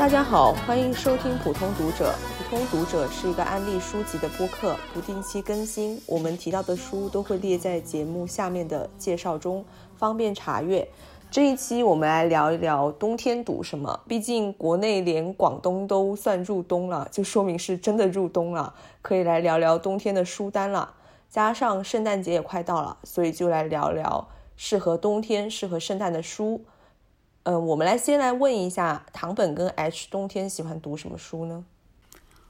大家好，欢迎收听普通读者。普通读者是一个安利书籍的播客，不定期更新。我们提到的书都会列在节目下面的介绍中，方便查阅。这一期我们来聊一聊冬天读什么。毕竟国内连广东都算入冬了，就说明是真的入冬了，可以来聊聊冬天的书单了。加上圣诞节也快到了，所以就来聊聊适合冬天、适合圣诞的书。嗯，我们来先来问一下唐本跟 H，冬天喜欢读什么书呢？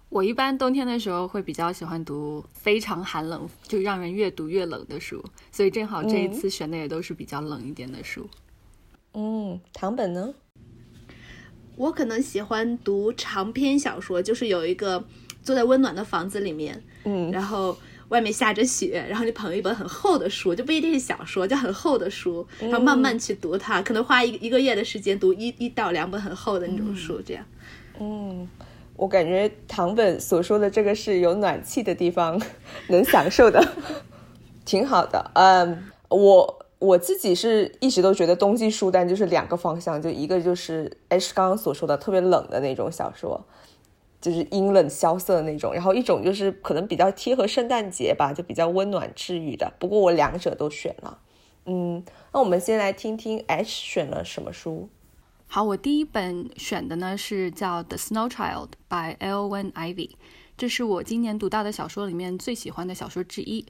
我一般冬天的时候会比较喜欢读非常寒冷，就让人越读越冷的书，所以正好这一次选的也都是比较冷一点的书。嗯，唐本呢？我可能喜欢读长篇小说，就是有一个坐在温暖的房子里面，嗯，然后外面下着雪，然后你捧一本很厚的书，就不一定是小说，就很厚的书，然后慢慢去读它，可能花一一个月的时间读一一到两本很厚的那种书，这样。嗯，我感觉唐本所说的这个是有暖气的地方 能享受的，挺好的。嗯，我。我自己是一直都觉得冬季书单就是两个方向，就一个就是 H 刚刚所说的特别冷的那种小说，就是阴冷萧瑟的那种，然后一种就是可能比较贴合圣诞节吧，就比较温暖治愈的。不过我两者都选了，嗯，那我们先来听听 H 选了什么书。好，我第一本选的呢是叫《The Snow Child》by Elwen Ivy，这是我今年读到的小说里面最喜欢的小说之一。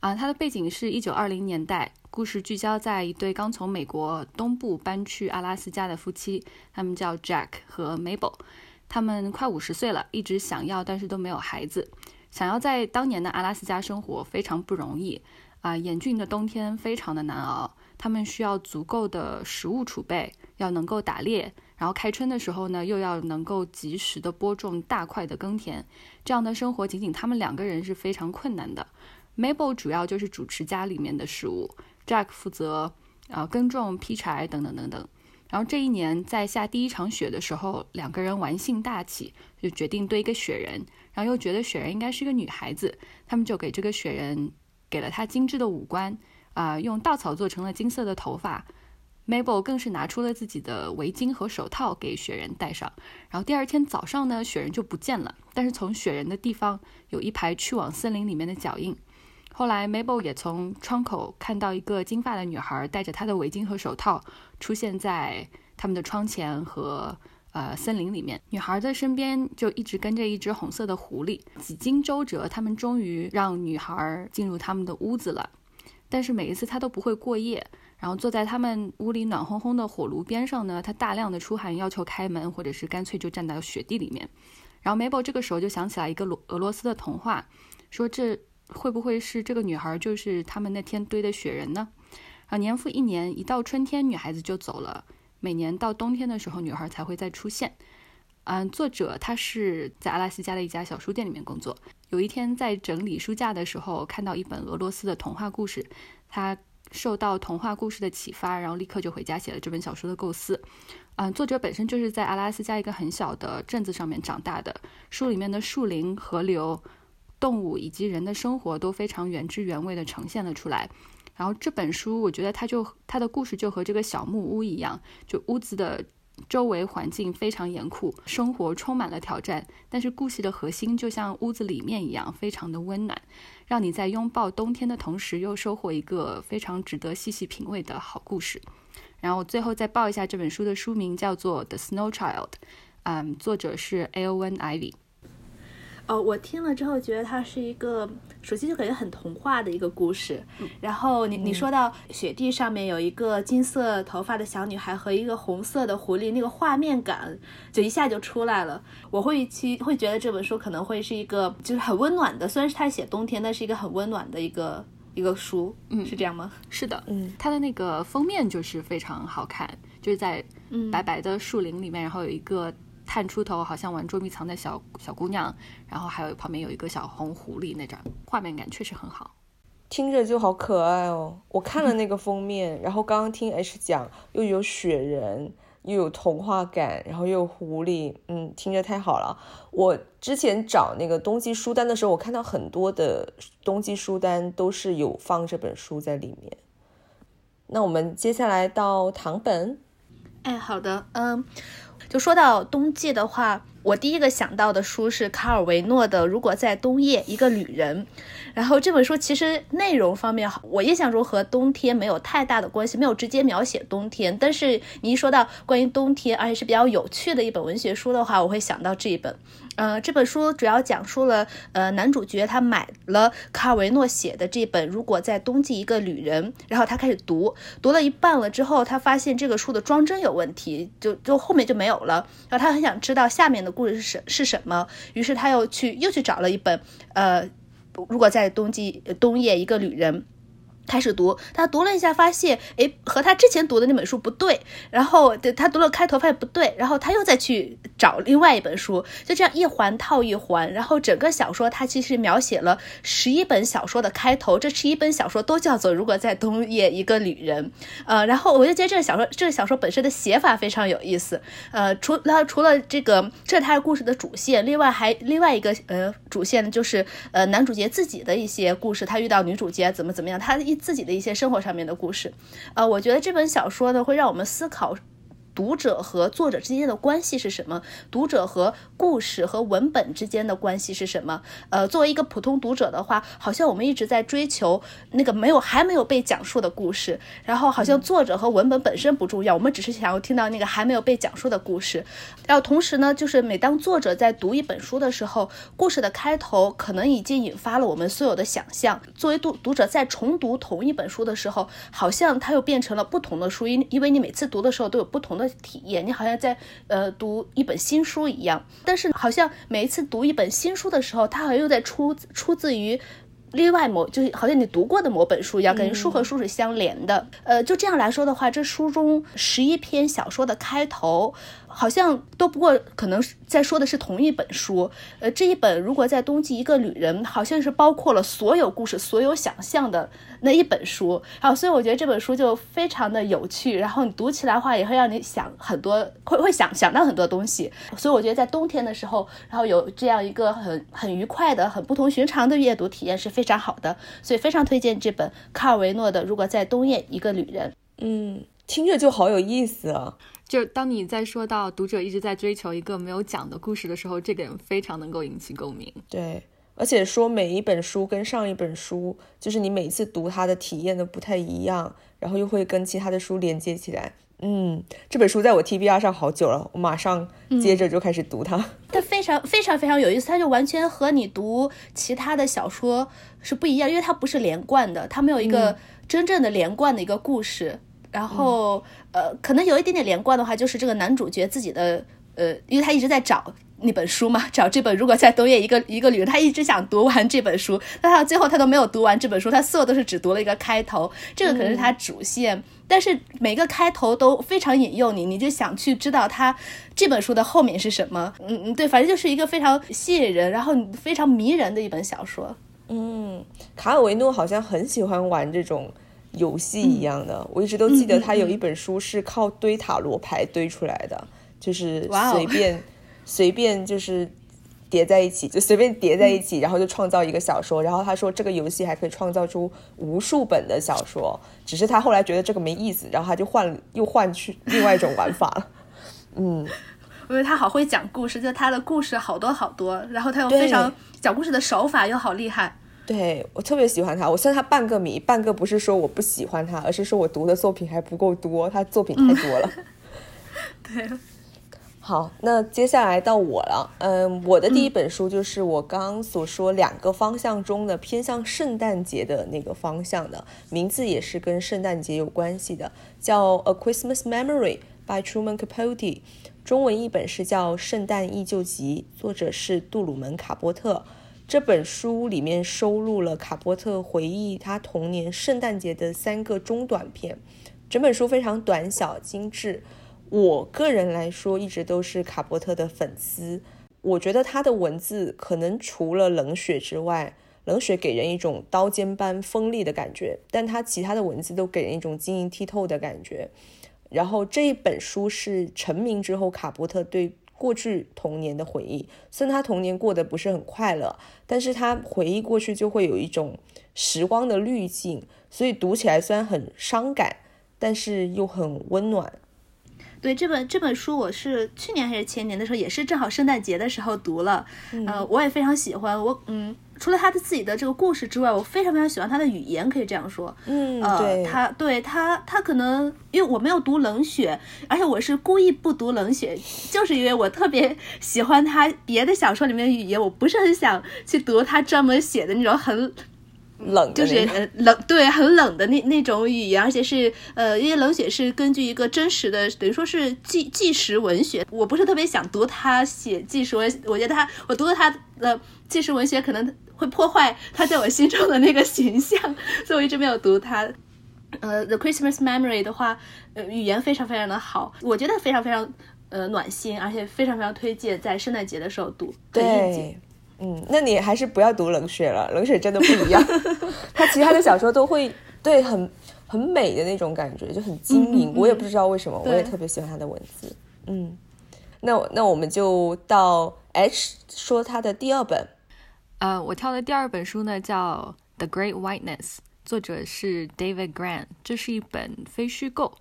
啊，它的背景是一九二零年代，故事聚焦在一对刚从美国东部搬去阿拉斯加的夫妻，他们叫 Jack 和 Mabel，他们快五十岁了，一直想要，但是都没有孩子。想要在当年的阿拉斯加生活非常不容易啊，严峻的冬天非常的难熬，他们需要足够的食物储备，要能够打猎，然后开春的时候呢，又要能够及时的播种大块的耕田，这样的生活仅仅他们两个人是非常困难的。Mabel 主要就是主持家里面的事务，Jack 负责啊耕种、劈柴等等等等。然后这一年在下第一场雪的时候，两个人玩性大起，就决定堆一个雪人。然后又觉得雪人应该是个女孩子，他们就给这个雪人给了她精致的五官，啊，用稻草做成了金色的头发。Mabel 更是拿出了自己的围巾和手套给雪人戴上。然后第二天早上呢，雪人就不见了，但是从雪人的地方有一排去往森林里面的脚印。后来，Mabel 也从窗口看到一个金发的女孩戴着她的围巾和手套出现在他们的窗前和呃森林里面。女孩的身边就一直跟着一只红色的狐狸。几经周折，他们终于让女孩进入他们的屋子了。但是每一次她都不会过夜，然后坐在他们屋里暖烘烘的火炉边上呢，她大量的出汗，要求开门，或者是干脆就站到雪地里面。然后 Mabel 这个时候就想起来一个罗俄罗斯的童话，说这。会不会是这个女孩就是他们那天堆的雪人呢？啊，年复一年，一到春天，女孩子就走了。每年到冬天的时候，女孩才会再出现。嗯，作者他是在阿拉斯加的一家小书店里面工作。有一天在整理书架的时候，看到一本俄罗斯的童话故事，他受到童话故事的启发，然后立刻就回家写了这本小说的构思。嗯，作者本身就是在阿拉斯加一个很小的镇子上面长大的，书里面的树林、河流。动物以及人的生活都非常原汁原味地呈现了出来。然后这本书，我觉得它就它的故事就和这个小木屋一样，就屋子的周围环境非常严酷，生活充满了挑战。但是故事的核心就像屋子里面一样，非常的温暖，让你在拥抱冬天的同时，又收获一个非常值得细细品味的好故事。然后最后再报一下这本书的书名，叫做《The Snow Child》，嗯，作者是 Alwyn Ivy。哦，我听了之后觉得它是一个，首先就感觉很童话的一个故事。然后你你说到雪地上面有一个金色头发的小女孩和一个红色的狐狸，那个画面感就一下就出来了。我会去会觉得这本书可能会是一个就是很温暖的，虽然是他写冬天，但是一个很温暖的一个一个书。嗯，是这样吗？是的，嗯，它的那个封面就是非常好看，就是在白白的树林里面，然后有一个。探出头，好像玩捉迷藏的小小姑娘，然后还有旁边有一个小红狐狸，那张画面感确实很好，听着就好可爱哦。我看了那个封面，然后刚刚听 H 讲，又有雪人，又有童话感，然后又有狐狸，嗯，听着太好了。我之前找那个冬季书单的时候，我看到很多的冬季书单都是有放这本书在里面。那我们接下来到唐本。哎，好的，嗯。就说到冬季的话，我第一个想到的书是卡尔维诺的《如果在冬夜，一个旅人》。然后这本书其实内容方面，我印象中和冬天没有太大的关系，没有直接描写冬天。但是你一说到关于冬天，而且是比较有趣的一本文学书的话，我会想到这一本。呃，这本书主要讲述了，呃，男主角他买了卡尔维诺写的这本《如果在冬季，一个旅人》，然后他开始读，读了一半了之后，他发现这个书的装帧有问题，就就后面就没有了。然后他很想知道下面的故事是是什么，于是他又去又去找了一本，呃。如果在冬季冬夜，一个旅人。开始读，他读了一下，发现哎，和他之前读的那本书不对。然后他读了开头，发现不对。然后他又再去找另外一本书，就这样一环套一环。然后整个小说，它其实描写了十一本小说的开头。这十一本小说都叫做《如果在冬夜，一个旅人》。呃，然后我就觉得这个小说，这个小说本身的写法非常有意思。呃，除了除了这个，这是他的故事的主线。另外还另外一个呃主线，就是呃男主角自己的一些故事。他遇到女主角怎么怎么样，他一。自己的一些生活上面的故事，呃，我觉得这本小说呢，会让我们思考。读者和作者之间的关系是什么？读者和故事和文本之间的关系是什么？呃，作为一个普通读者的话，好像我们一直在追求那个没有还没有被讲述的故事，然后好像作者和文本本身不重要，我们只是想要听到那个还没有被讲述的故事。然后同时呢，就是每当作者在读一本书的时候，故事的开头可能已经引发了我们所有的想象。作为读读者在重读同一本书的时候，好像它又变成了不同的书，因因为你每次读的时候都有不同的。体验，你好像在呃读一本新书一样，但是好像每一次读一本新书的时候，它好像又在出出自于另外某，就是好像你读过的某本书一样，感觉书和书是相连的。呃，就这样来说的话，这书中十一篇小说的开头。好像都不过可能是在说的是同一本书，呃，这一本如果在冬季一个旅人，好像是包括了所有故事、所有想象的那一本书，好所以我觉得这本书就非常的有趣，然后你读起来话也会让你想很多，会会想想到很多东西，所以我觉得在冬天的时候，然后有这样一个很很愉快的、很不同寻常的阅读体验是非常好的，所以非常推荐这本卡尔维诺的《如果在冬夜一个旅人》。嗯，听着就好有意思啊。就当你在说到读者一直在追求一个没有讲的故事的时候，这点非常能够引起共鸣。对，而且说每一本书跟上一本书，就是你每次读它的体验都不太一样，然后又会跟其他的书连接起来。嗯，这本书在我 T B R 上好久了，我马上接着就开始读它。它非常非常非常有意思，它就完全和你读其他的小说是不一样，因为它不是连贯的，它没有一个真正的连贯的一个故事。然后，呃，可能有一点点连贯的话，就是这个男主角自己的，呃，因为他一直在找那本书嘛，找这本。如果在冬夜一个一个旅人，他一直想读完这本书，但他最后他都没有读完这本书，他所有都是只读了一个开头，这个可能是他主线。但是每个开头都非常引诱你，你就想去知道他这本书的后面是什么。嗯嗯，对，反正就是一个非常吸引人，然后非常迷人的一本小说。嗯，卡尔维诺好像很喜欢玩这种。游戏一样的，我一直都记得他有一本书是靠堆塔罗牌堆出来的，就是随便 随便就是叠在一起，就随便叠在一起，然后就创造一个小说。然后他说这个游戏还可以创造出无数本的小说，只是他后来觉得这个没意思，然后他就换又换去另外一种玩法了。嗯，因为他好会讲故事，就他的故事好多好多，然后他又非常讲故事的手法又好厉害。对我特别喜欢他，我算他半个迷，半个不是说我不喜欢他，而是说我读的作品还不够多，他作品太多了。对，好，那接下来到我了，嗯，我的第一本书就是我刚所说两个方向中的偏向圣诞节的那个方向的，名字也是跟圣诞节有关系的，叫《A Christmas Memory》by Truman Capote，中文译本是叫《圣诞忆旧集》，作者是杜鲁门·卡波特。这本书里面收录了卡波特回忆他童年圣诞节的三个中短片，整本书非常短小精致。我个人来说一直都是卡波特的粉丝，我觉得他的文字可能除了冷血之外，冷血给人一种刀尖般锋利的感觉，但他其他的文字都给人一种晶莹剔透的感觉。然后这一本书是成名之后卡波特对。过去童年的回忆，虽然他童年过得不是很快乐，但是他回忆过去就会有一种时光的滤镜，所以读起来虽然很伤感，但是又很温暖。对这本这本书，我是去年还是前年的时候，也是正好圣诞节的时候读了，呃，我也非常喜欢。我嗯，除了他的自己的这个故事之外，我非常非常喜欢他的语言，可以这样说。嗯，呃，他对他他可能因为我没有读冷血，而且我是故意不读冷血，就是因为我特别喜欢他别的小说里面的语言，我不是很想去读他专门写的那种很。冷就是呃冷对很冷的那那种语言，而且是呃因为冷血是根据一个真实的等于说是纪纪实文学，我不是特别想读他写纪实文，我觉得他我读了他的纪实文学可能会破坏他在我心中的那个形象，所以我一直没有读他。呃，The Christmas Memory 的话，呃语言非常非常的好，我觉得非常非常呃暖心，而且非常非常推荐在圣诞节的时候读。对。嗯，那你还是不要读冷血了，冷血真的不一样。他其他的小说都会对很很美的那种感觉，就很晶莹。我也不知道为什么，我也特别喜欢他的文字。嗯，那那我们就到 H 说他的第二本。呃，我挑的第二本书呢叫《The Great Whiteness》，作者是 David Grant，这是一本非虚构。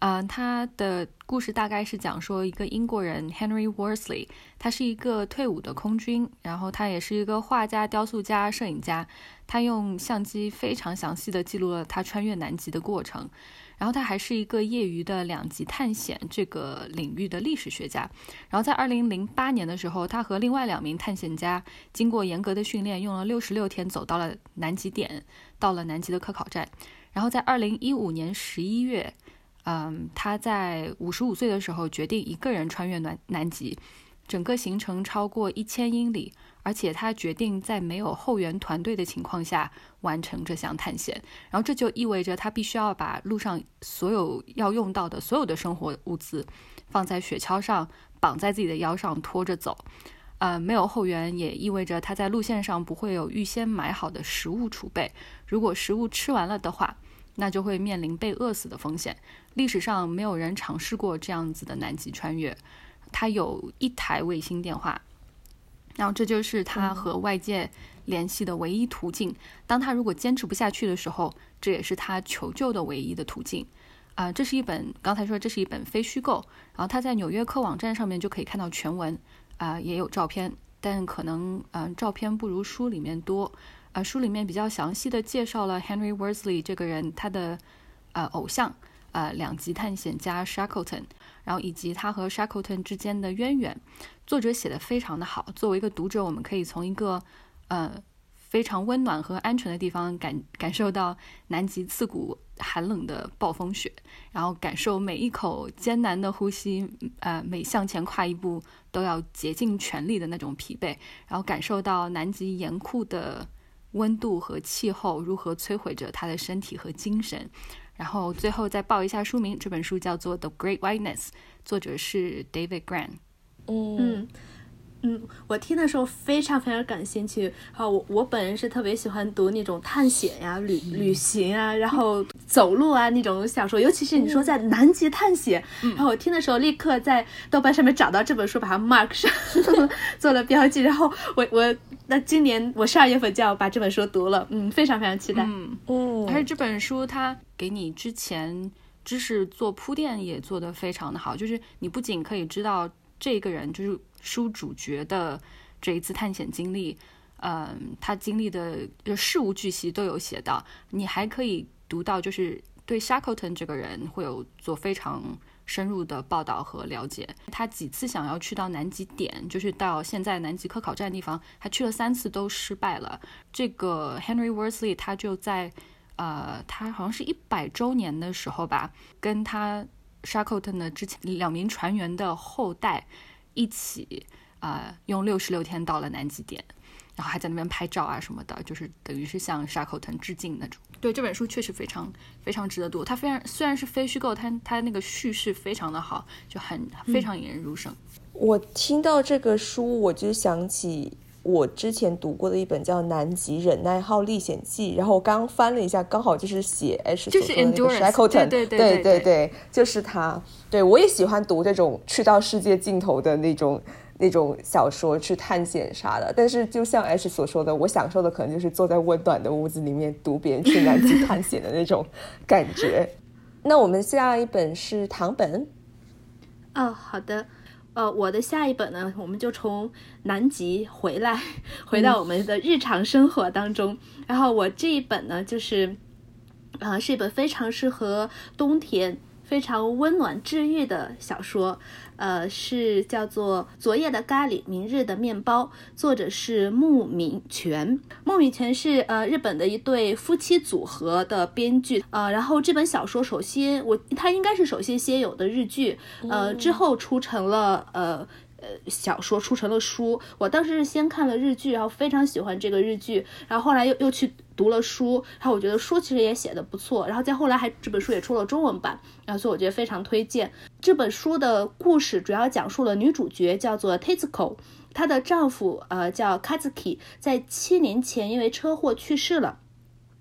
嗯，他的故事大概是讲说一个英国人 Henry Worsley，他是一个退伍的空军，然后他也是一个画家、雕塑家、摄影家。他用相机非常详细的记录了他穿越南极的过程。然后他还是一个业余的两极探险这个领域的历史学家。然后在2008年的时候，他和另外两名探险家经过严格的训练，用了66天走到了南极点，到了南极的科考站。然后在2015年11月。嗯，他在五十五岁的时候决定一个人穿越南南极，整个行程超过一千英里，而且他决定在没有后援团队的情况下完成这项探险。然后这就意味着他必须要把路上所有要用到的所有的生活物资放在雪橇上，绑在自己的腰上拖着走。呃，没有后援也意味着他在路线上不会有预先买好的食物储备，如果食物吃完了的话。那就会面临被饿死的风险。历史上没有人尝试过这样子的南极穿越。他有一台卫星电话，然后这就是他和外界联系的唯一途径。当他如果坚持不下去的时候，这也是他求救的唯一的途径。啊，这是一本刚才说这是一本非虚构，然后他在纽约客网站上面就可以看到全文，啊，也有照片，但可能嗯照片不如书里面多。啊，书里面比较详细的介绍了 Henry Worsley 这个人，他的呃偶像，呃两极探险家 Shackleton，然后以及他和 Shackleton 之间的渊源。作者写的非常的好，作为一个读者，我们可以从一个呃非常温暖和安全的地方感感受到南极刺骨寒冷的暴风雪，然后感受每一口艰难的呼吸，呃每向前跨一步都要竭尽全力的那种疲惫，然后感受到南极严酷的。温度和气候如何摧毁着他的身体和精神？然后最后再报一下书名，这本书叫做《The Great Whiteness》，作者是 David Grant。嗯。嗯，我听的时候非常非常感兴趣。好，我我本人是特别喜欢读那种探险呀、旅旅行啊，然后走路啊那种小说，尤其是你说在南极探险。然后我听的时候，立刻在豆瓣上面找到这本书，把它 mark 上，做了标记。然后我我那今年我十二月份就要把这本书读了，嗯，非常非常期待。嗯嗯，而且这本书它给你之前知识做铺垫也做得非常的好，就是你不仅可以知道这个人就是。书主角的这一次探险经历，嗯，他经历的事无巨细都有写到。你还可以读到，就是对 shakton 这个人会有做非常深入的报道和了解。他几次想要去到南极点，就是到现在南极科考站地方，他去了三次都失败了。这个 Henry Worsley 他就在呃，他好像是一百周年的时候吧，跟他 shakton 的之前两名船员的后代。一起啊，用六十六天到了南极点，然后还在那边拍照啊什么的，就是等于是向沙口藤致敬那种。对这本书确实非常非常值得读，它非常虽然是非虚构，它它那个叙事非常的好，就很非常引人入胜。我听到这个书，我就想起。我之前读过的一本叫《南极忍耐号历险记》，然后我刚翻了一下，刚好就是写 H 所说的那个 Shackleton，对对对对，就是他。对我也喜欢读这种去到世界尽头的那种那种小说，去探险啥的。但是就像 H 所说的，我享受的可能就是坐在温暖的屋子里面读别人去南极探险的那种感觉。那我们下一本是唐本。哦，好的。呃，我的下一本呢，我们就从南极回来，回到我们的日常生活当中。然后我这一本呢，就是，呃，是一本非常适合冬天、非常温暖治愈的小说。呃，是叫做《昨夜的咖喱，明日的面包》，作者是木敏泉。木敏泉是呃日本的一对夫妻组合的编剧。呃，然后这本小说首先我它应该是首先先有的日剧，呃之后出成了呃呃小说，出成了书。我当时是先看了日剧，然后非常喜欢这个日剧，然后后来又又去。读了书，然后我觉得书其实也写的不错，然后再后来还这本书也出了中文版，然后所以我觉得非常推荐这本书的故事，主要讲述了女主角叫做 Tetsuko，她的丈夫呃叫 Kazuki，在七年前因为车祸去世了。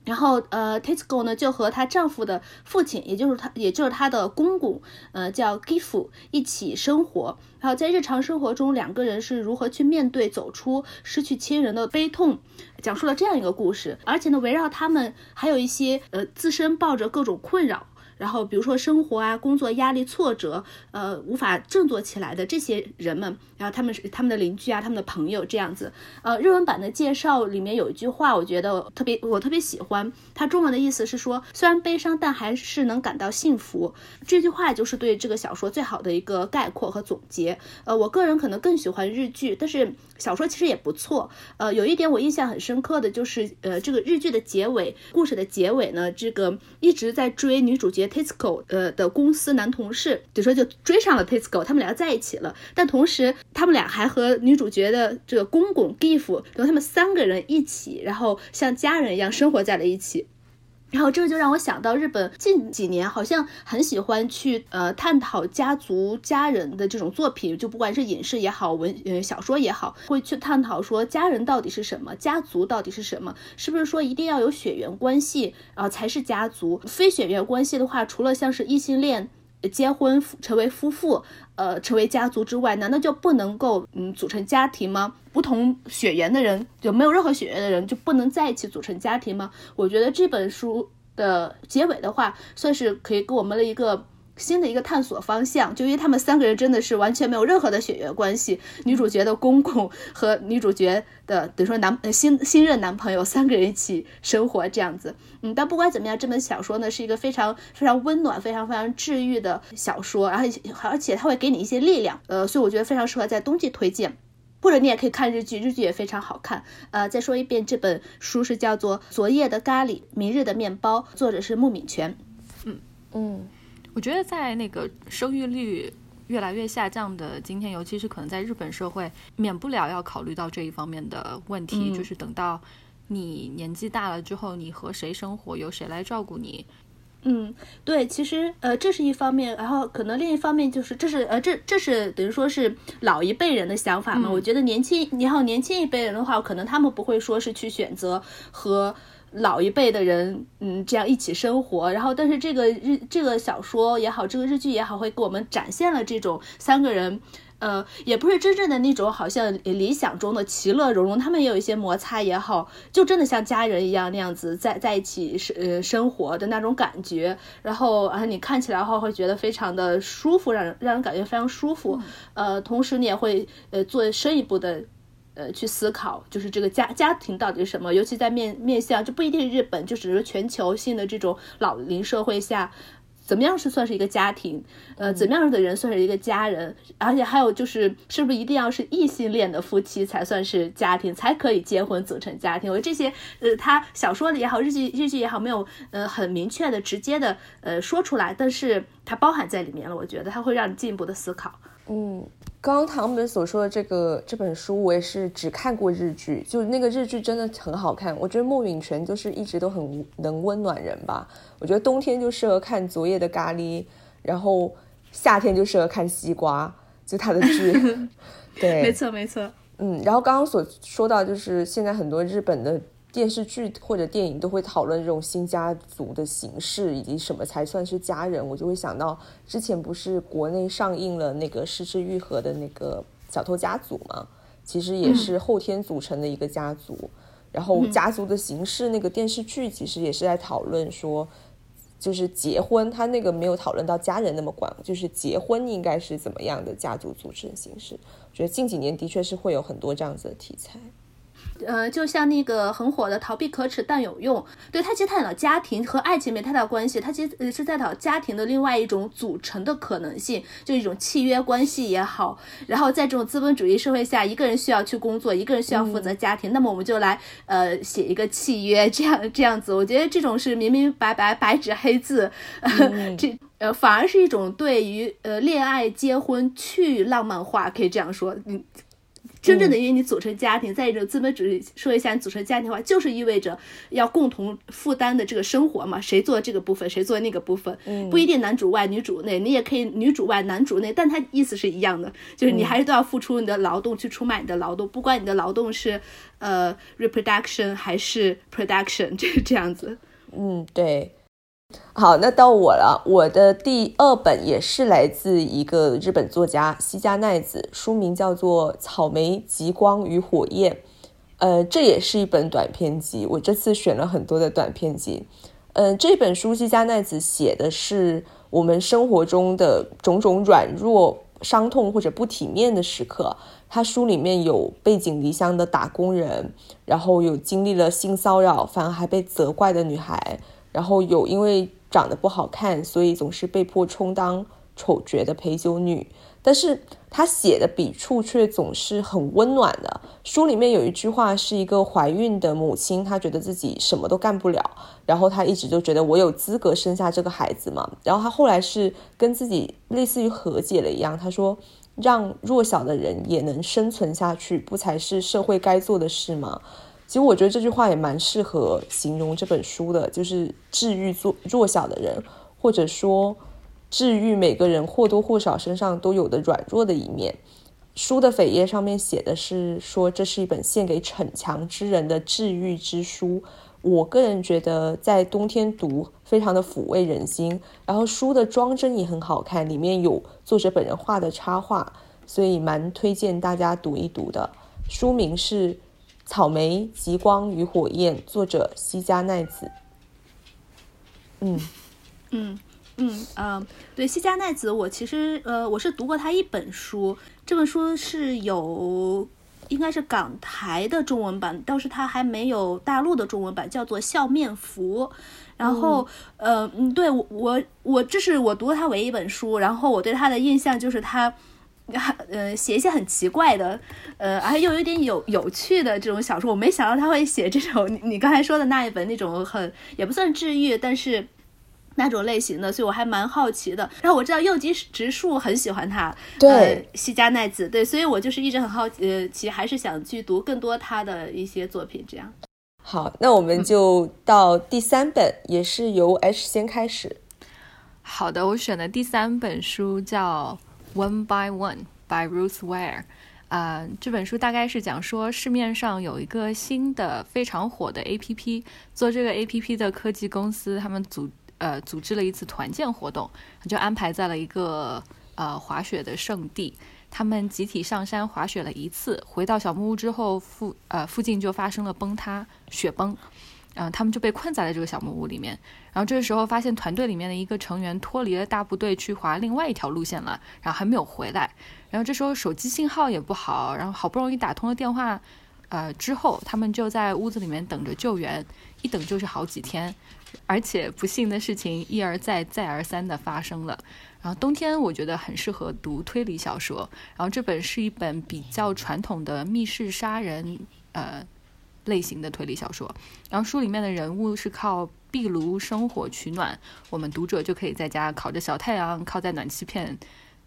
然后，呃，Tesco 呢就和她丈夫的父亲，也就是她，也就是她的公公，呃，叫 Gifu 一起生活。然后在日常生活中，两个人是如何去面对走出失去亲人的悲痛，讲述了这样一个故事。而且呢，围绕他们还有一些呃自身抱着各种困扰。然后，比如说生活啊、工作压力、挫折，呃，无法振作起来的这些人们，然后他们是他们的邻居啊、他们的朋友这样子。呃，日文版的介绍里面有一句话，我觉得特别，我特别喜欢。它中文的意思是说，虽然悲伤，但还是能感到幸福。这句话就是对这个小说最好的一个概括和总结。呃，我个人可能更喜欢日剧，但是小说其实也不错。呃，有一点我印象很深刻的就是，呃，这个日剧的结尾，故事的结尾呢，这个一直在追女主角。Tesco 呃的公司男同事，就说就追上了 Tesco，他们俩在一起了。但同时，他们俩还和女主角的这个公公 Giff，然后他们三个人一起，然后像家人一样生活在了一起。然后这个就让我想到，日本近几年好像很喜欢去呃探讨家族家人的这种作品，就不管是影视也好，文呃小说也好，会去探讨说家人到底是什么，家族到底是什么，是不是说一定要有血缘关系啊才是家族？非血缘关系的话，除了像是异性恋结婚成为夫妇，呃成为家族之外，难道就不能够嗯组成家庭吗？不同血缘的人就没有任何血缘的人就不能在一起组成家庭吗？我觉得这本书的结尾的话，算是可以给我们的一个新的一个探索方向。就因为他们三个人真的是完全没有任何的血缘关系，女主角的公公和女主角的等于说男新新任男朋友三个人一起生活这样子。嗯，但不管怎么样，这本小说呢是一个非常非常温暖、非常非常治愈的小说，然后而且它会给你一些力量。呃，所以我觉得非常适合在冬季推荐。或者你也可以看日剧，日剧也非常好看。呃，再说一遍，这本书是叫做《昨夜的咖喱，明日的面包》，作者是木敏泉。嗯嗯，我觉得在那个生育率越来越下降的今天，尤其是可能在日本社会，免不了要考虑到这一方面的问题，就是等到你年纪大了之后，你和谁生活，由谁来照顾你。嗯，对，其实呃，这是一方面，然后可能另一方面就是，这是呃，这这是等于说是老一辈人的想法嘛。我觉得年轻，然后，年轻一辈人的话，可能他们不会说是去选择和老一辈的人，嗯，这样一起生活。然后，但是这个日这个小说也好，这个日剧也好，会给我们展现了这种三个人。呃，也不是真正的那种，好像理想中的其乐融融，他们也有一些摩擦也好，就真的像家人一样那样子在在一起生呃生活的那种感觉。然后啊，你看起来的话会觉得非常的舒服，让人让人感觉非常舒服。呃，同时你也会呃做深一步的呃去思考，就是这个家家庭到底是什么？尤其在面面向就不一定日本，就只是全球性的这种老龄社会下。怎么样是算是一个家庭？呃，怎么样的人算是一个家人？而且还有就是，是不是一定要是异性恋的夫妻才算是家庭，才可以结婚组成家庭？我觉得这些，呃，他小说里也好，日剧日剧也好，没有呃很明确的、直接的呃说出来，但是它包含在里面了。我觉得它会让你进一步的思考。嗯。刚刚唐本所说的这个这本书，我也是只看过日剧，就那个日剧真的很好看。我觉得莫允泉就是一直都很能温暖人吧。我觉得冬天就适合看《昨夜的咖喱》，然后夏天就适合看《西瓜》，就他的剧。对，没错没错。嗯，然后刚刚所说到就是现在很多日本的。电视剧或者电影都会讨论这种新家族的形式，以及什么才算是家人。我就会想到之前不是国内上映了那个失之愈合的那个小偷家族吗？其实也是后天组成的一个家族。然后家族的形式，那个电视剧其实也是在讨论说，就是结婚，他那个没有讨论到家人那么广，就是结婚应该是怎么样的家族组成形式。我觉得近几年的确是会有很多这样子的题材。呃，就像那个很火的“逃避可耻但有用”，对他其实探讨家庭和爱情没太大关系，他其实是在讨家庭的另外一种组成的可能性，就一种契约关系也好。然后在这种资本主义社会下，一个人需要去工作，一个人需要负责家庭，那么我们就来呃写一个契约，这样这样子，我觉得这种是明明白白白纸黑字，这呃反而是一种对于呃恋爱结婚去浪漫化，可以这样说，嗯。真正的，因为你组成家庭，在一种资本主义社会下，你组成家庭的话，就是意味着要共同负担的这个生活嘛，谁做这个部分，谁做那个部分，不一定男主外女主内，你也可以女主外男主内，但他意思是一样的，就是你还是都要付出你的劳动去出卖你的劳动，不管你的劳动是呃 reproduction 还是 production，这这样子。嗯，对。好，那到我了。我的第二本也是来自一个日本作家西加奈子，书名叫做《草莓、极光与火焰》。呃，这也是一本短篇集。我这次选了很多的短篇集。嗯，这本书西加奈子写的是我们生活中的种种软弱、伤痛或者不体面的时刻。他书里面有背井离乡的打工人，然后有经历了性骚扰，反而还被责怪的女孩。然后有因为长得不好看，所以总是被迫充当丑角的陪酒女，但是她写的笔触却总是很温暖的。书里面有一句话，是一个怀孕的母亲，她觉得自己什么都干不了，然后她一直就觉得我有资格生下这个孩子嘛。然后她后来是跟自己类似于和解了一样，她说：“让弱小的人也能生存下去，不才是社会该做的事吗？”其实我觉得这句话也蛮适合形容这本书的，就是治愈弱弱小的人，或者说治愈每个人或多或少身上都有的软弱的一面。书的扉页上面写的是说这是一本献给逞强之人的治愈之书。我个人觉得在冬天读非常的抚慰人心，然后书的装帧也很好看，里面有作者本人画的插画，所以蛮推荐大家读一读的。书名是。草莓、极光与火焰，作者西加奈子。嗯嗯嗯嗯，对，西加奈子，我其实呃，我是读过他一本书，这本书是有应该是港台的中文版，倒是他还没有大陆的中文版，叫做《笑面福》。然后呃嗯，对我我我这是我读过他唯一一本书，然后我对他的印象就是他。呃，写一些很奇怪的，呃，而又有点有有趣的这种小说，我没想到他会写这种你你刚才说的那一本那种很也不算治愈，但是那种类型的，所以我还蛮好奇的。然后我知道右吉直树很喜欢他，对，西加奈子，对，所以我就是一直很好奇，其实还是想去读更多他的一些作品。这样，好，那我们就到第三本，也是由 H 先开始。好的，我选的第三本书叫。One by One by Ruth Ware，啊，这本书大概是讲说市面上有一个新的非常火的 APP，做这个 APP 的科技公司，他们组呃组织了一次团建活动，就安排在了一个呃滑雪的圣地，他们集体上山滑雪了一次，回到小木屋之后附呃附近就发生了崩塌，雪崩。嗯，他们就被困在了这个小木屋里面。然后这个时候发现团队里面的一个成员脱离了大部队去划另外一条路线了，然后还没有回来。然后这时候手机信号也不好，然后好不容易打通了电话，呃，之后他们就在屋子里面等着救援，一等就是好几天，而且不幸的事情一而再再而三的发生了。然后冬天我觉得很适合读推理小说，然后这本是一本比较传统的密室杀人，呃。类型的推理小说，然后书里面的人物是靠壁炉生火取暖，我们读者就可以在家烤着小太阳，靠在暖气片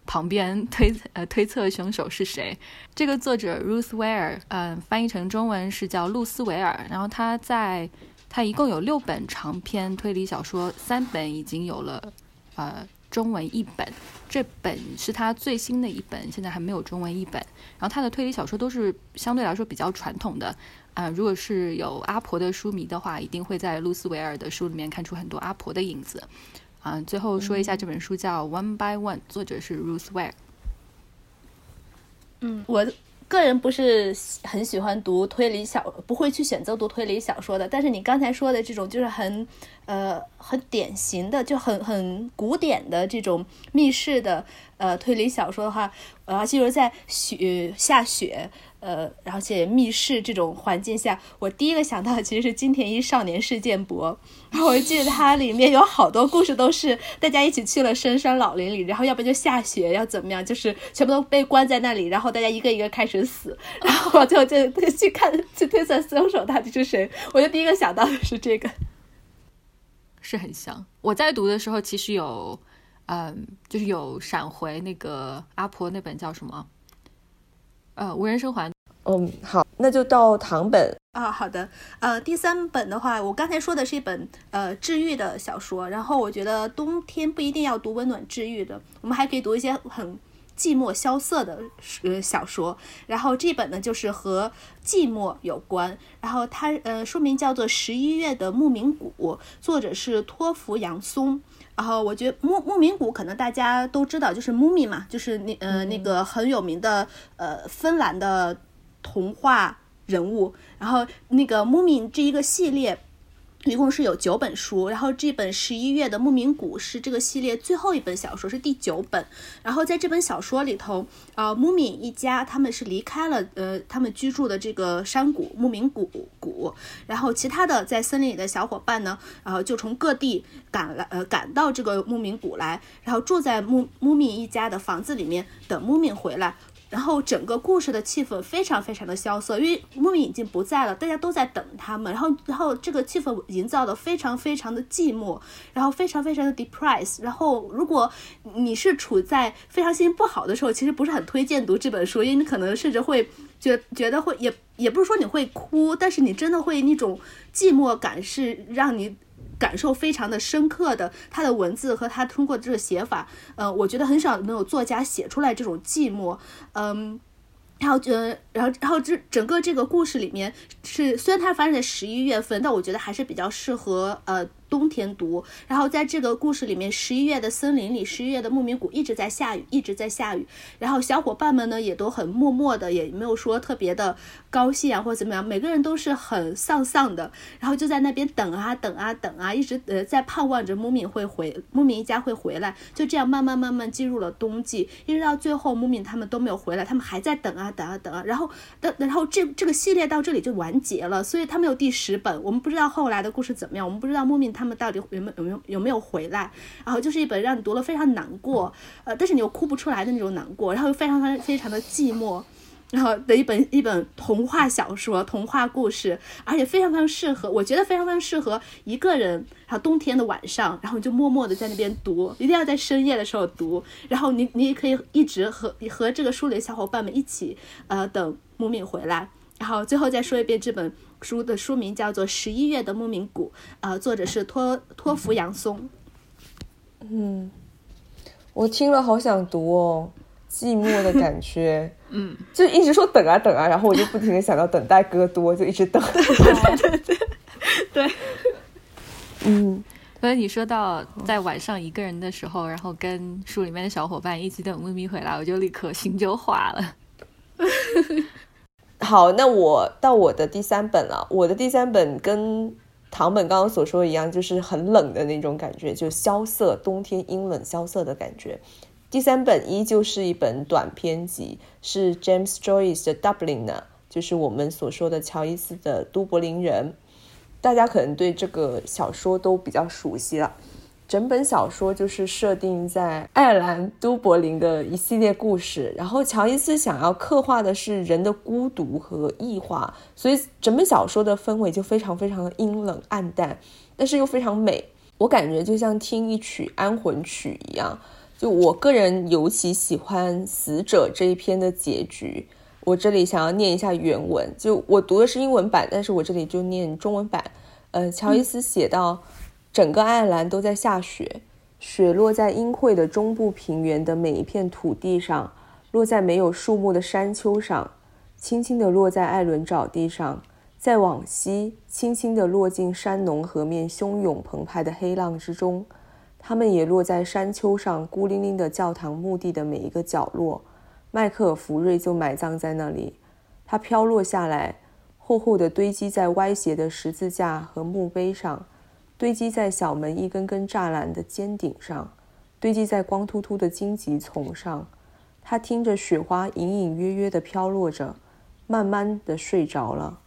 旁边推 呃推测凶手是谁。这个作者 Ruth Ware，嗯，翻译成中文是叫露丝维尔。然后他在他一共有六本长篇推理小说，三本已经有了呃中文译本，这本是他最新的一本，现在还没有中文译本。然后他的推理小说都是相对来说比较传统的。啊，如果是有阿婆的书迷的话，一定会在露丝维尔的书里面看出很多阿婆的影子。啊，最后说一下这本书叫《One by One》，作者是 Ruth Ware。嗯，我个人不是很喜欢读推理小，不会去选择读推理小说的。但是你刚才说的这种，就是很呃很典型的，就很很古典的这种密室的呃推理小说的话，而且是在雪下雪。呃，而且密室这种环境下，我第一个想到的其实是金田一少年事件簿。然后我记得它里面有好多故事都是大家一起去了深山老林里，然后要不就下雪，要怎么样，就是全部都被关在那里，然后大家一个一个开始死，然后最后就去看去推测凶手到底是谁。我就第一个想到的是这个，是很像。我在读的时候其实有，嗯，就是有闪回那个阿婆那本叫什么？呃，无人生还。嗯，好，那就到唐本啊。好的，呃，第三本的话，我刚才说的是一本呃治愈的小说，然后我觉得冬天不一定要读温暖治愈的，我们还可以读一些很寂寞萧瑟的呃小说。然后这本呢，就是和寂寞有关，然后它呃书名叫做《十一月的牧民谷》，作者是托福杨松。然后我觉得牧牧民谷可能大家都知道，就是牧民嘛，就是那呃那个很有名的呃芬兰的童话人物。然后那个牧民这一个系列。一共是有九本书，然后这本十一月的牧民谷是这个系列最后一本小说，是第九本。然后在这本小说里头，呃，牧民一家他们是离开了呃他们居住的这个山谷牧民谷谷，然后其他的在森林里的小伙伴呢，然后就从各地赶来呃赶到这个牧民谷来，然后住在牧牧民一家的房子里面等牧民回来。然后整个故事的气氛非常非常的萧瑟，因为牧民已经不在了，大家都在等他们。然后，然后这个气氛营造的非常非常的寂寞，然后非常非常的 depressed。然后，如果你是处在非常心情不好的时候，其实不是很推荐读这本书，因为你可能甚至会觉觉得会也也不是说你会哭，但是你真的会那种寂寞感是让你。感受非常的深刻的，他的文字和他通过这个写法，呃，我觉得很少能有作家写出来这种寂寞，嗯，然后呃，然后然后这整个这个故事里面是虽然它发生在十一月份，但我觉得还是比较适合呃。冬天读，然后在这个故事里面，十一月的森林里，十一月的牧民谷一直在下雨，一直在下雨。然后小伙伴们呢也都很默默的，也没有说特别的高兴啊或者怎么样，每个人都是很丧丧的，然后就在那边等啊等啊等啊，一直呃在盼望着牧民会回，牧民一家会回来。就这样慢慢慢慢进入了冬季，一直到最后牧民他们都没有回来，他们还在等啊等啊等啊。然后的然后这这个系列到这里就完结了，所以他们有第十本，我们不知道后来的故事怎么样，我们不知道牧民。他们到底有没有有没有有没有回来？然后就是一本让你读了非常难过，呃，但是你又哭不出来的那种难过，然后又非常非常的寂寞，然后的一本一本童话小说、童话故事，而且非常非常适合，我觉得非常非常适合一个人，然后冬天的晚上，然后就默默的在那边读，一定要在深夜的时候读，然后你你也可以一直和和这个书里的小伙伴们一起，呃，等木敏回来，然后最后再说一遍这本。书的书名叫做《十一月的牧民谷》，呃，作者是托托福杨松。嗯，我听了好想读哦，寂寞的感觉。嗯，就一直说等啊等啊，然后我就不停的想到等待戈多，就一直等。对对对对。嗯，所以你说到在晚上一个人的时候，然后跟书里面的小伙伴一起等咪咪回来，我就立刻心就化了。好，那我到我的第三本了。我的第三本跟唐本刚刚所说的一样，就是很冷的那种感觉，就萧瑟，冬天阴冷萧瑟的感觉。第三本依旧是一本短篇集，是 James Joyce 的《Dublin》呢，就是我们所说的乔伊斯的《都柏林人》。大家可能对这个小说都比较熟悉了。整本小说就是设定在爱尔兰都柏林的一系列故事，然后乔伊斯想要刻画的是人的孤独和异化，所以整本小说的氛围就非常非常的阴冷暗淡，但是又非常美。我感觉就像听一曲安魂曲一样。就我个人尤其喜欢《死者》这一篇的结局，我这里想要念一下原文，就我读的是英文版，但是我这里就念中文版。呃，乔伊斯写到。整个爱尔兰都在下雪，雪落在阴晦的中部平原的每一片土地上，落在没有树木的山丘上，轻轻地落在艾伦沼地上，再往西，轻轻地落进山农河面汹涌澎湃的黑浪之中。它们也落在山丘上孤零零的教堂墓地的每一个角落，麦克尔福瑞就埋葬在那里。它飘落下来，厚厚的堆积在歪斜的十字架和墓碑上，堆积在小门一根根栅栏的尖顶上，堆积在光秃秃的荆棘丛上。他听着雪花隐隐约约地飘落着，慢慢地睡着了。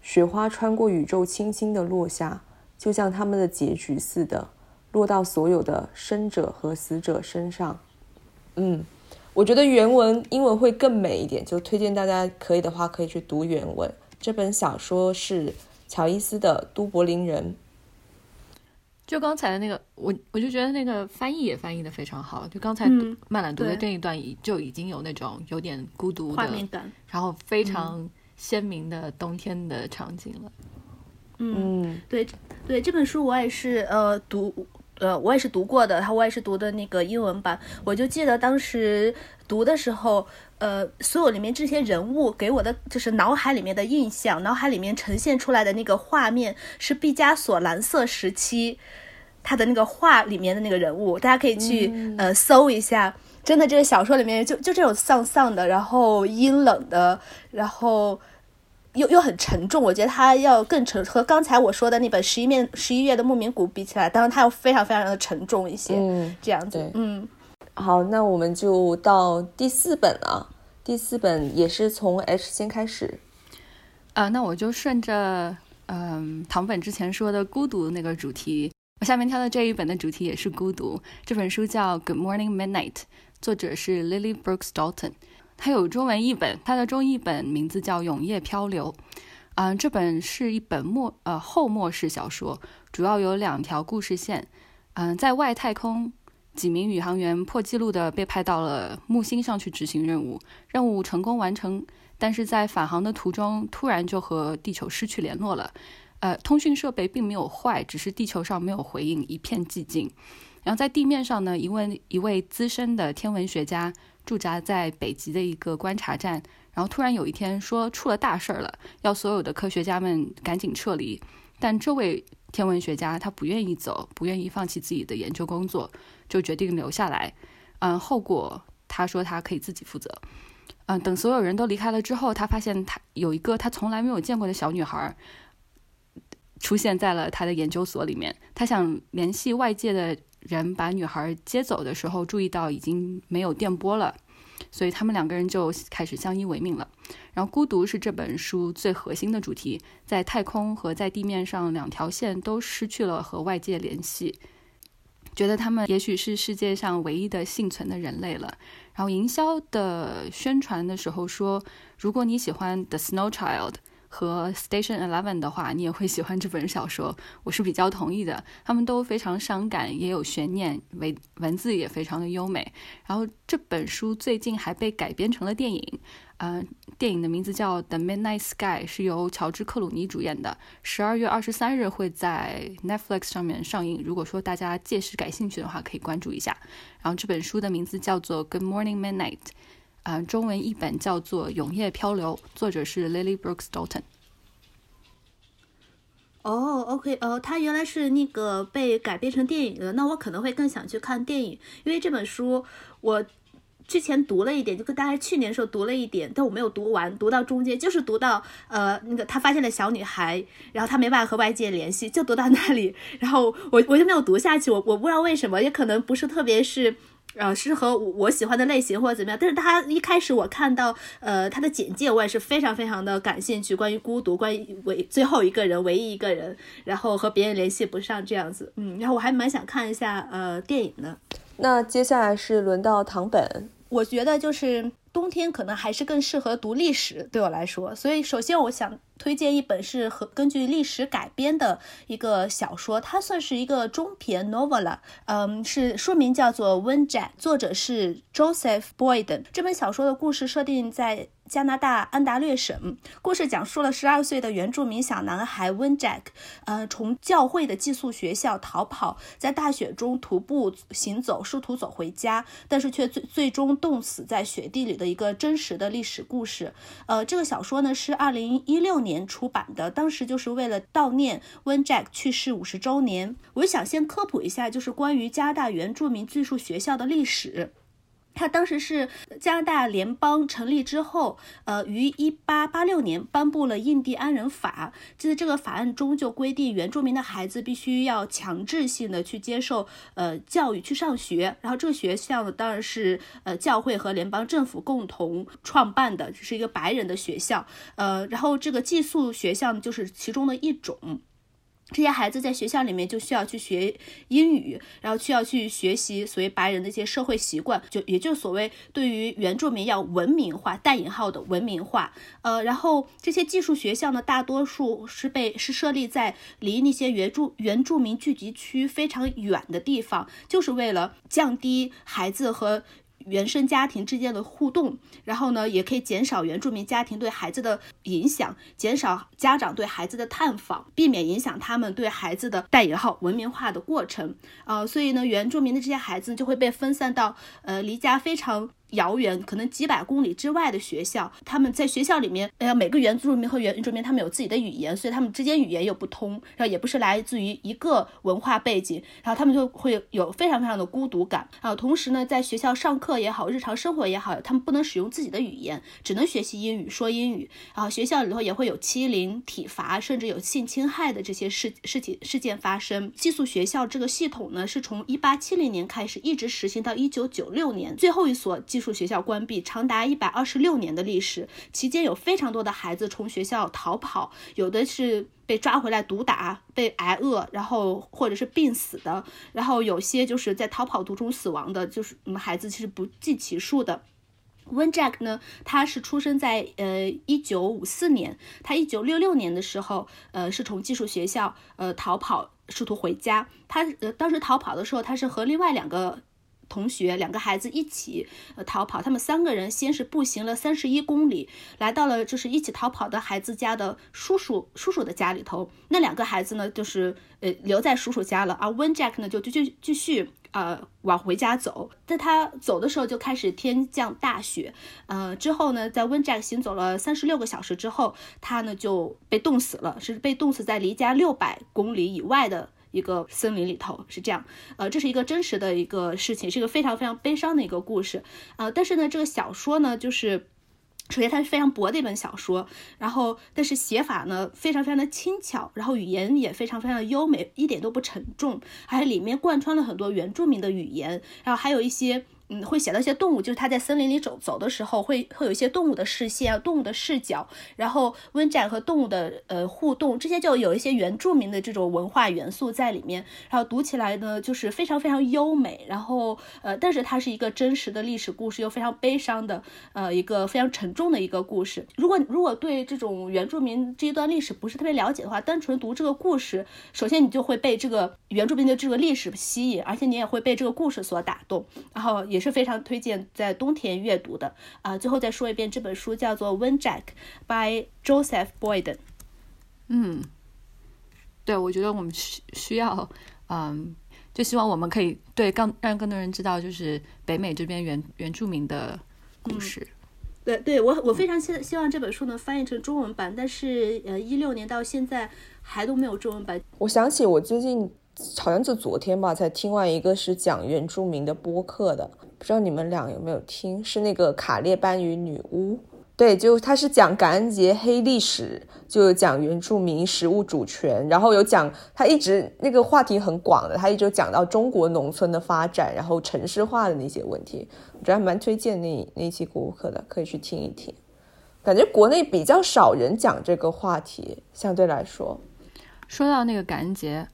雪花穿过宇宙，轻轻地落下，就像他们的结局似的，落到所有的生者和死者身上。嗯。我觉得原文英文会更美一点，就推荐大家可以的话可以去读原文。这本小说是乔伊斯的《都柏林人》。就刚才的那个，我我就觉得那个翻译也翻译的非常好。就刚才曼兰读的这一段，就已经有那种有点孤独的画面感，然后非常鲜明的冬天的场景了。嗯，对对，这本书我也是呃读。呃，我也是读过的，然后我也是读的那个英文版。我就记得当时读的时候，呃，所有里面这些人物给我的就是脑海里面的印象，脑海里面呈现出来的那个画面是毕加索蓝色时期他的那个画里面的那个人物，大家可以去呃搜一下。真的，这个小说里面就就这种丧丧的，然后阴冷的，然后。又又很沉重，我觉得它要更沉，和刚才我说的那本十一面十一月的牧民谷比起来，当然它要非常非常的沉重一些。嗯，这样子。嗯，好，那我们就到第四本了。第四本也是从 H 先开始。啊，那我就顺着嗯唐本之前说的孤独那个主题，我下面挑的这一本的主题也是孤独。这本书叫《Good Morning Midnight》，作者是 Lily Brooks Dalton。它有中文译本，它的中译本名字叫《永夜漂流》。嗯，这本是一本末呃后末世小说，主要有两条故事线。嗯，在外太空，几名宇航员破纪录的被派到了木星上去执行任务，任务成功完成，但是在返航的途中突然就和地球失去联络了。呃，通讯设备并没有坏，只是地球上没有回应，一片寂静。然后在地面上呢，一位一位资深的天文学家。驻扎在北极的一个观察站，然后突然有一天说出了大事儿了，要所有的科学家们赶紧撤离。但这位天文学家他不愿意走，不愿意放弃自己的研究工作，就决定留下来。嗯，后果他说他可以自己负责。嗯，等所有人都离开了之后，他发现他有一个他从来没有见过的小女孩出现在了他的研究所里面。他想联系外界的。人把女孩接走的时候，注意到已经没有电波了，所以他们两个人就开始相依为命了。然后，孤独是这本书最核心的主题，在太空和在地面上两条线都失去了和外界联系，觉得他们也许是世界上唯一的幸存的人类了。然后，营销的宣传的时候说，如果你喜欢《The Snow Child》。和 Station Eleven 的话，你也会喜欢这本小说，我是比较同意的。他们都非常伤感，也有悬念，文文字也非常的优美。然后这本书最近还被改编成了电影，嗯，电影的名字叫《The Midnight Sky》，是由乔治克鲁尼主演的。十二月二十三日会在 Netflix 上面上映。如果说大家届时感兴趣的话，可以关注一下。然后这本书的名字叫做《Good Morning Midnight》。啊，中文译本叫做《永夜漂流》，作者是 Lily Brooks Dalton。哦，OK，哦，它原来是那个被改编成电影的，那我可能会更想去看电影，因为这本书我之前读了一点，就跟大概去年的时候读了一点，但我没有读完，读到中间就是读到呃那个他发现了小女孩，然后他没办法和外界联系，就读到那里，然后我我就没有读下去，我我不知道为什么，也可能不是特别是。呃，适合我喜欢的类型或者怎么样，但是他一开始我看到，呃，他的简介我也是非常非常的感兴趣，关于孤独，关于唯最后一个人，唯一一个人，然后和别人联系不上这样子，嗯，然后我还蛮想看一下呃电影的。那接下来是轮到唐本，我觉得就是冬天可能还是更适合读历史，对我来说，所以首先我想。推荐一本是和根据历史改编的一个小说，它算是一个中篇 novella，嗯，是书名叫做《温宅》，作者是 Joseph Boyden。这本小说的故事设定在加拿大安大略省，故事讲述了十二岁的原住民小男孩温 Jack，呃，从教会的寄宿学校逃跑，在大雪中徒步行走，试图走回家，但是却最最终冻死在雪地里的一个真实的历史故事。呃，这个小说呢是二零一六年。出版的，当时就是为了悼念温 Jack 去世五十周年。我想先科普一下，就是关于加拿大原住民寄宿学校的历史。它当时是加拿大联邦成立之后，呃，于一八八六年颁布了印第安人法。就在这个法案中就规定，原住民的孩子必须要强制性的去接受呃教育，去上学。然后这个学校呢，当然是呃教会和联邦政府共同创办的，是一个白人的学校。呃，然后这个寄宿学校，就是其中的一种。这些孩子在学校里面就需要去学英语，然后需要去学习所谓白人的一些社会习惯，就也就所谓对于原住民要文明化（带引号的文明化）。呃，然后这些技术学校呢，大多数是被是设立在离那些原住原住民聚集区非常远的地方，就是为了降低孩子和。原生家庭之间的互动，然后呢，也可以减少原住民家庭对孩子的影响，减少家长对孩子的探访，避免影响他们对孩子的带引号文明化的过程。呃，所以呢，原住民的这些孩子就会被分散到呃离家非常。遥远可能几百公里之外的学校，他们在学校里面，哎呀，每个原住民和原住民他们有自己的语言，所以他们之间语言又不通，然后也不是来自于一个文化背景，然后他们就会有非常非常的孤独感啊。同时呢，在学校上课也好，日常生活也好，他们不能使用自己的语言，只能学习英语，说英语。然后学校里头也会有欺凌、体罚，甚至有性侵害的这些事事情事件发生。寄宿学校这个系统呢，是从一八七零年开始一直实行到一九九六年，最后一所。寄宿学校关闭长达一百二十六年的历史，期间有非常多的孩子从学校逃跑，有的是被抓回来毒打、被挨饿，然后或者是病死的，然后有些就是在逃跑途中死亡的，就是嗯孩子其实不计其数的。温 Jack 呢，他是出生在呃一九五四年，他一九六六年的时候，呃是从技术学校呃逃跑，试图回家。他呃当时逃跑的时候，他是和另外两个。同学两个孩子一起呃逃跑，他们三个人先是步行了三十一公里，来到了就是一起逃跑的孩子家的叔叔叔叔的家里头。那两个孩子呢，就是呃留在叔叔家了，而温 Jack 呢就继续继续呃往回家走。在他走的时候就开始天降大雪，呃之后呢，在温 Jack 行走了三十六个小时之后，他呢就被冻死了，是被冻死在离家六百公里以外的。一个森林里头是这样，呃，这是一个真实的一个事情，是一个非常非常悲伤的一个故事，呃，但是呢，这个小说呢，就是首先它是非常薄的一本小说，然后但是写法呢非常非常的轻巧，然后语言也非常非常的优美，一点都不沉重，还里面贯穿了很多原住民的语言，然后还有一些。嗯，会写到一些动物，就是他在森林里走走的时候，会会有一些动物的视线、动物的视角，然后温展和动物的呃互动，这些就有一些原住民的这种文化元素在里面。然后读起来呢，就是非常非常优美。然后呃，但是它是一个真实的历史故事，又非常悲伤的呃一个非常沉重的一个故事。如果如果对这种原住民这一段历史不是特别了解的话，单纯读这个故事，首先你就会被这个原住民的这个历史吸引，而且你也会被这个故事所打动。然后也是非常推荐在冬天阅读的啊！最后再说一遍，这本书叫做《Wind Jack》by Joseph Boyden。嗯，对，我觉得我们需需要，嗯，就希望我们可以对更让更多人知道，就是北美这边原原住民的故事。对，对我我非常希希望这本书能翻译成中文版，但是呃，一六年到现在还都没有中文版。我想起我最近。好像就昨天吧，才听完一个是讲原住民的播客的，不知道你们俩有没有听？是那个卡列班与女巫，对，就他是讲感恩节黑历史，就讲原住民食物主权，然后有讲他一直那个话题很广的，他一直讲到中国农村的发展，然后城市化的那些问题，我觉得还蛮推荐那那期播客的，可以去听一听。感觉国内比较少人讲这个话题，相对来说，说到那个感恩节。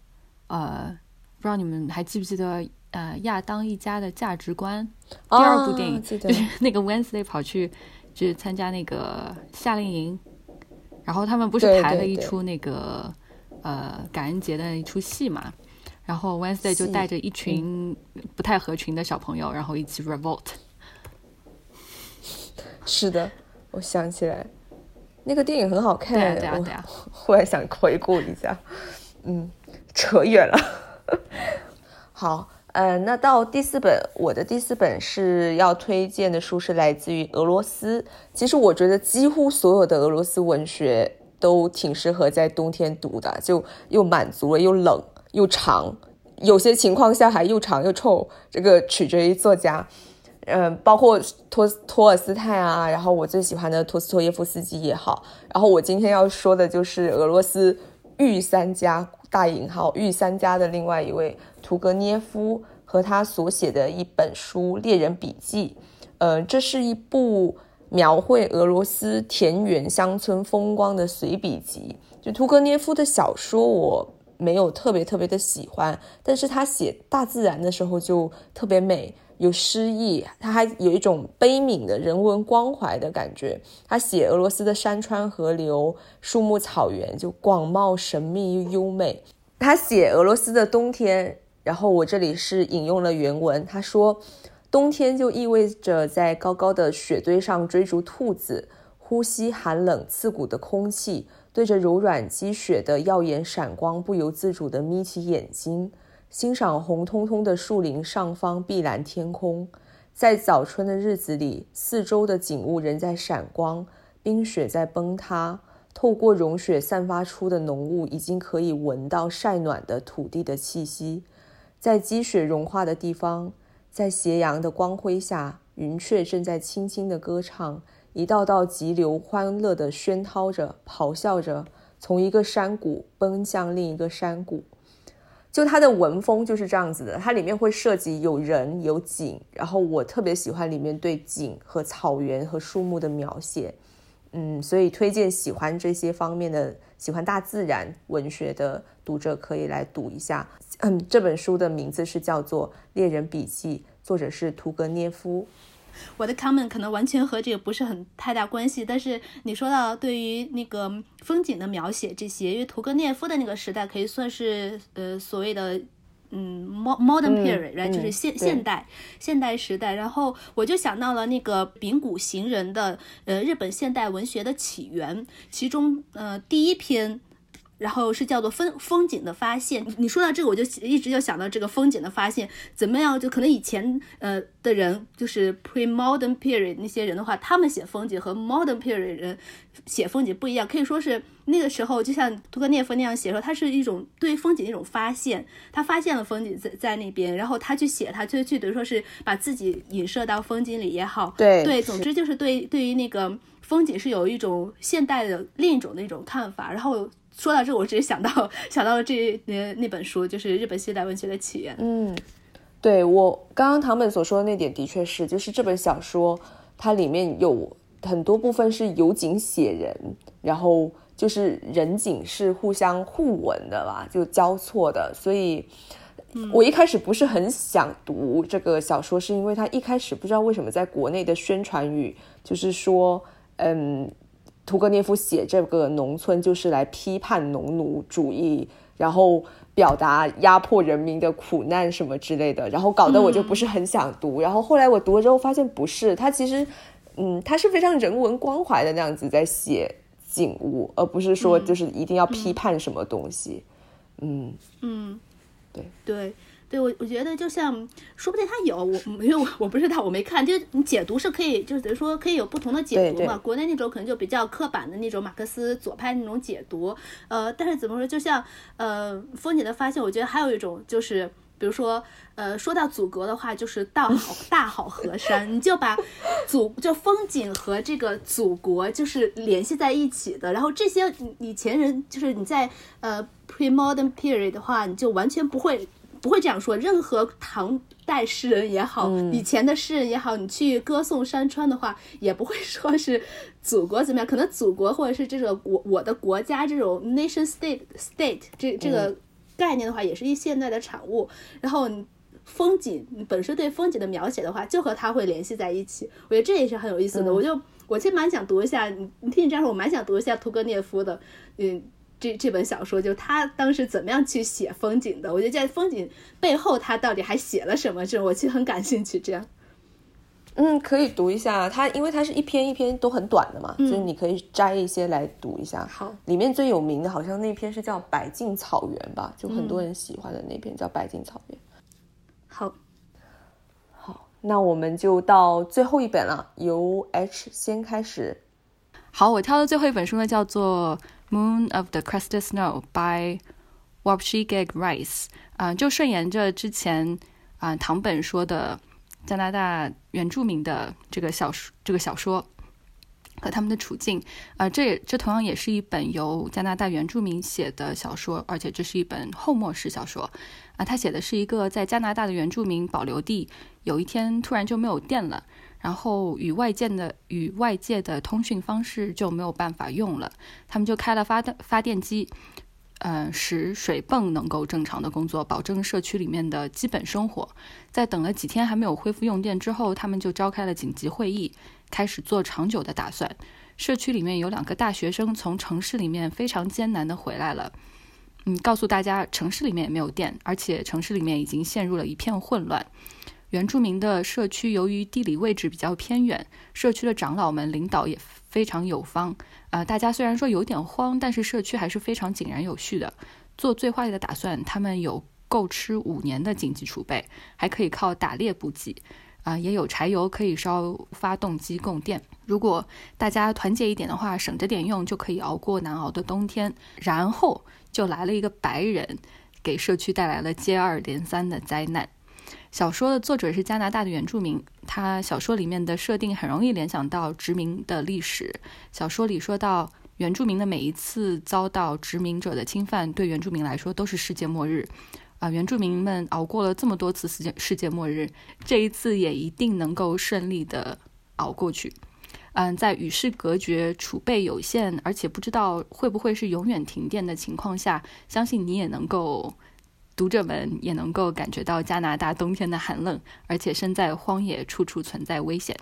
呃，不知道你们还记不记得呃亚当一家的价值观。第二部电影，就 是那个 Wednesday 跑去去参加那个夏令营，然后他们不是排了一出那个呃感恩节的一出戏嘛，然后 Wednesday 就带着一群不太合群的小朋友，然后一起 revolt。是的，我想起来那个电影很好看，对呀对呀，忽然想回顾一下，嗯。扯远了，好，呃，那到第四本，我的第四本是要推荐的书是来自于俄罗斯。其实我觉得几乎所有的俄罗斯文学都挺适合在冬天读的，就又满足了，又冷又长，有些情况下还又长又臭，这个取决于作家。呃，包括托托尔斯泰啊，然后我最喜欢的托斯托耶夫斯基也好，然后我今天要说的就是俄罗斯御三家大引号御三家的另外一位屠格涅夫和他所写的一本书《猎人笔记》。呃，这是一部描绘俄罗斯田园乡村风光的随笔集。就屠格涅夫的小说，我没有特别特别的喜欢，但是他写大自然的时候就特别美。有诗意，他还有一种悲悯的人文关怀的感觉。他写俄罗斯的山川河流、树木草原，就广袤神秘又优美。他写俄罗斯的冬天，然后我这里是引用了原文。他说，冬天就意味着在高高的雪堆上追逐兔子，呼吸寒冷刺骨的空气，对着柔软积雪的耀眼闪光，不由自主地眯起眼睛。欣赏红彤彤的树林上方碧蓝天空，在早春的日子里，四周的景物仍在闪光，冰雪在崩塌，透过融雪散发出的浓雾，已经可以闻到晒暖的土地的气息。在积雪融化的地方，在斜阳的光辉下，云雀正在轻轻地歌唱，一道道急流欢乐地喧涛着，咆哮着，从一个山谷奔向另一个山谷。就它的文风就是这样子的，它里面会涉及有人有景，然后我特别喜欢里面对景和草原和树木的描写，嗯，所以推荐喜欢这些方面的、喜欢大自然文学的读者可以来读一下。嗯，这本书的名字是叫做《猎人笔记》，作者是屠格涅夫。我的 comment 可能完全和这个不是很太大关系，但是你说到对于那个风景的描写这些，因为屠格涅夫的那个时代可以算是呃所谓的嗯 modern period，就是现现代现代时代，然后我就想到了那个丙谷行人的呃日本现代文学的起源，其中呃第一篇。然后是叫做风风景的发现。你说到这个，我就一直就想到这个风景的发现怎么样？就可能以前呃的人，就是 pre-modern period 那些人的话，他们写风景和 modern period 人写风景不一样。可以说是那个时候，就像屠格涅夫那样写，说他是一种对风景的一种发现。他发现了风景在在那边，然后他去写，他就去等于说是把自己影射到风景里也好。对对，总之就是对对于那个风景是有一种现代的另一种的一种看法。然后。说到这，我直接想到想到了这那那本书，就是日本现代文学的起源。嗯，对我刚刚唐本所说的那点的确是，就是这本小说它里面有很多部分是有景写人，然后就是人景是互相互文的吧，就交错的。所以我一开始不是很想读这个小说，是因为它一开始不知道为什么在国内的宣传语就是说，嗯。屠格涅夫写这个农村就是来批判农奴主义，然后表达压迫人民的苦难什么之类的，然后搞得我就不是很想读。然后后来我读了之后发现不是，他其实，嗯，他是非常人文关怀的那样子在写景物，而不是说就是一定要批判什么东西。嗯嗯，对对。对我，我觉得就像，说不定他有我，因为我我不知道，我没看。就你解读是可以，就是等于说可以有不同的解读嘛。国内那种可能就比较刻板的那种马克思左派那种解读。呃，但是怎么说，就像呃风景的发现，我觉得还有一种就是，比如说呃说到祖国的话，就是大好 大好河山，你就把祖就风景和这个祖国就是联系在一起的。然后这些以前人就是你在呃 pre-modern period 的话，你就完全不会。不会这样说。任何唐代诗人也好，以前的诗人也好，你去歌颂山川的话，也不会说是祖国怎么样。可能祖国或者是这个我我的国家这种 nation state state 这这个概念的话，也是一现代的产物。然后风景本身对风景的描写的话，就和它会联系在一起。我觉得这也是很有意思的。我就我其实蛮想读一下，你你听你这样说，我蛮想读一下屠格涅夫的，嗯。这这本小说就他当时怎么样去写风景的？我觉得在风景背后，他到底还写了什么？这我其实很感兴趣。这样，嗯，可以读一下。它因为它是一篇一篇都很短的嘛，就是你可以摘一些来读一下。好，里面最有名的好像那篇是叫《百径草原》吧，就很多人喜欢的那篇叫《百径草原》。好，好，那我们就到最后一本了，由 H 先开始。好，我挑的最后一本书呢，叫做。Moon of the Crusted Snow by Wapshi Gag Rice，啊，就顺延着之前啊唐本说的加拿大原住民的这个小说，这个小说和他们的处境。啊，这也这同样也是一本由加拿大原住民写的小说，而且这是一本后末式小说。啊，他写的是一个在加拿大的原住民保留地，有一天突然就没有电了，然后与外界的与外界的通讯方式就没有办法用了，他们就开了发电发电机。嗯，使水泵能够正常的工作，保证社区里面的基本生活。在等了几天还没有恢复用电之后，他们就召开了紧急会议，开始做长久的打算。社区里面有两个大学生从城市里面非常艰难的回来了，嗯，告诉大家城市里面也没有电，而且城市里面已经陷入了一片混乱。原住民的社区由于地理位置比较偏远，社区的长老们领导也非常有方。啊，大家虽然说有点慌，但是社区还是非常井然有序的，做最坏的打算。他们有够吃五年的经济储备，还可以靠打猎补给，啊，也有柴油可以烧发动机供电。如果大家团结一点的话，省着点用，就可以熬过难熬的冬天。然后就来了一个白人，给社区带来了接二连三的灾难。小说的作者是加拿大的原住民，他小说里面的设定很容易联想到殖民的历史。小说里说到，原住民的每一次遭到殖民者的侵犯，对原住民来说都是世界末日。啊，原住民们熬过了这么多次世界世界末日，这一次也一定能够顺利的熬过去。嗯，在与世隔绝、储备有限，而且不知道会不会是永远停电的情况下，相信你也能够。读者们也能够感觉到加拿大冬天的寒冷，而且身在荒野，处处存在危险。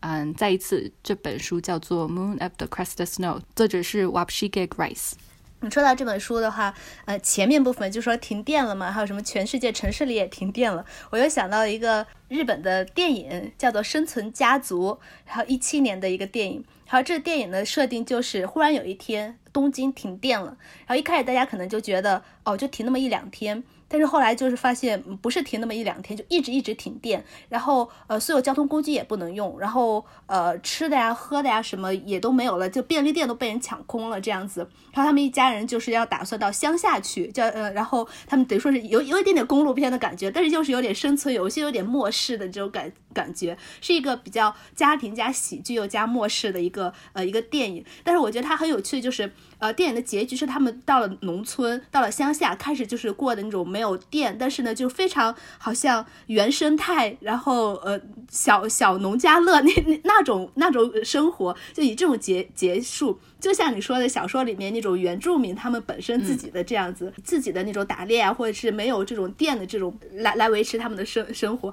嗯，再一次，这本书叫做《Moon of the Crested Snow》，作者是 Wapshigig Rice。你说到这本书的话，呃，前面部分就说停电了嘛，还有什么全世界城市里也停电了，我又想到一个日本的电影，叫做《生存家族》，然后一七年的一个电影。然后这个电影的设定就是，忽然有一天东京停电了，然后一开始大家可能就觉得，哦，就停那么一两天。但是后来就是发现，不是停那么一两天，就一直一直停电，然后呃，所有交通工具也不能用，然后呃，吃的呀、喝的呀什么也都没有了，就便利店都被人抢空了这样子。然后他们一家人就是要打算到乡下去，叫呃，然后他们等于说是有有一点点公路片的感觉，但是又是有点生存游戏、有点末世的这种感感觉，是一个比较家庭加喜剧又加末世的一个呃一个电影。但是我觉得它很有趣，就是呃，电影的结局是他们到了农村，到了乡下，开始就是过的那种没。有电，但是呢，就非常好像原生态，然后呃，小小农家乐 那那那种那种生活，就以这种结结束，就像你说的小说里面那种原住民他们本身自己的这样子，自己的那种打猎啊，或者是没有这种电的这种来来维持他们的生生活。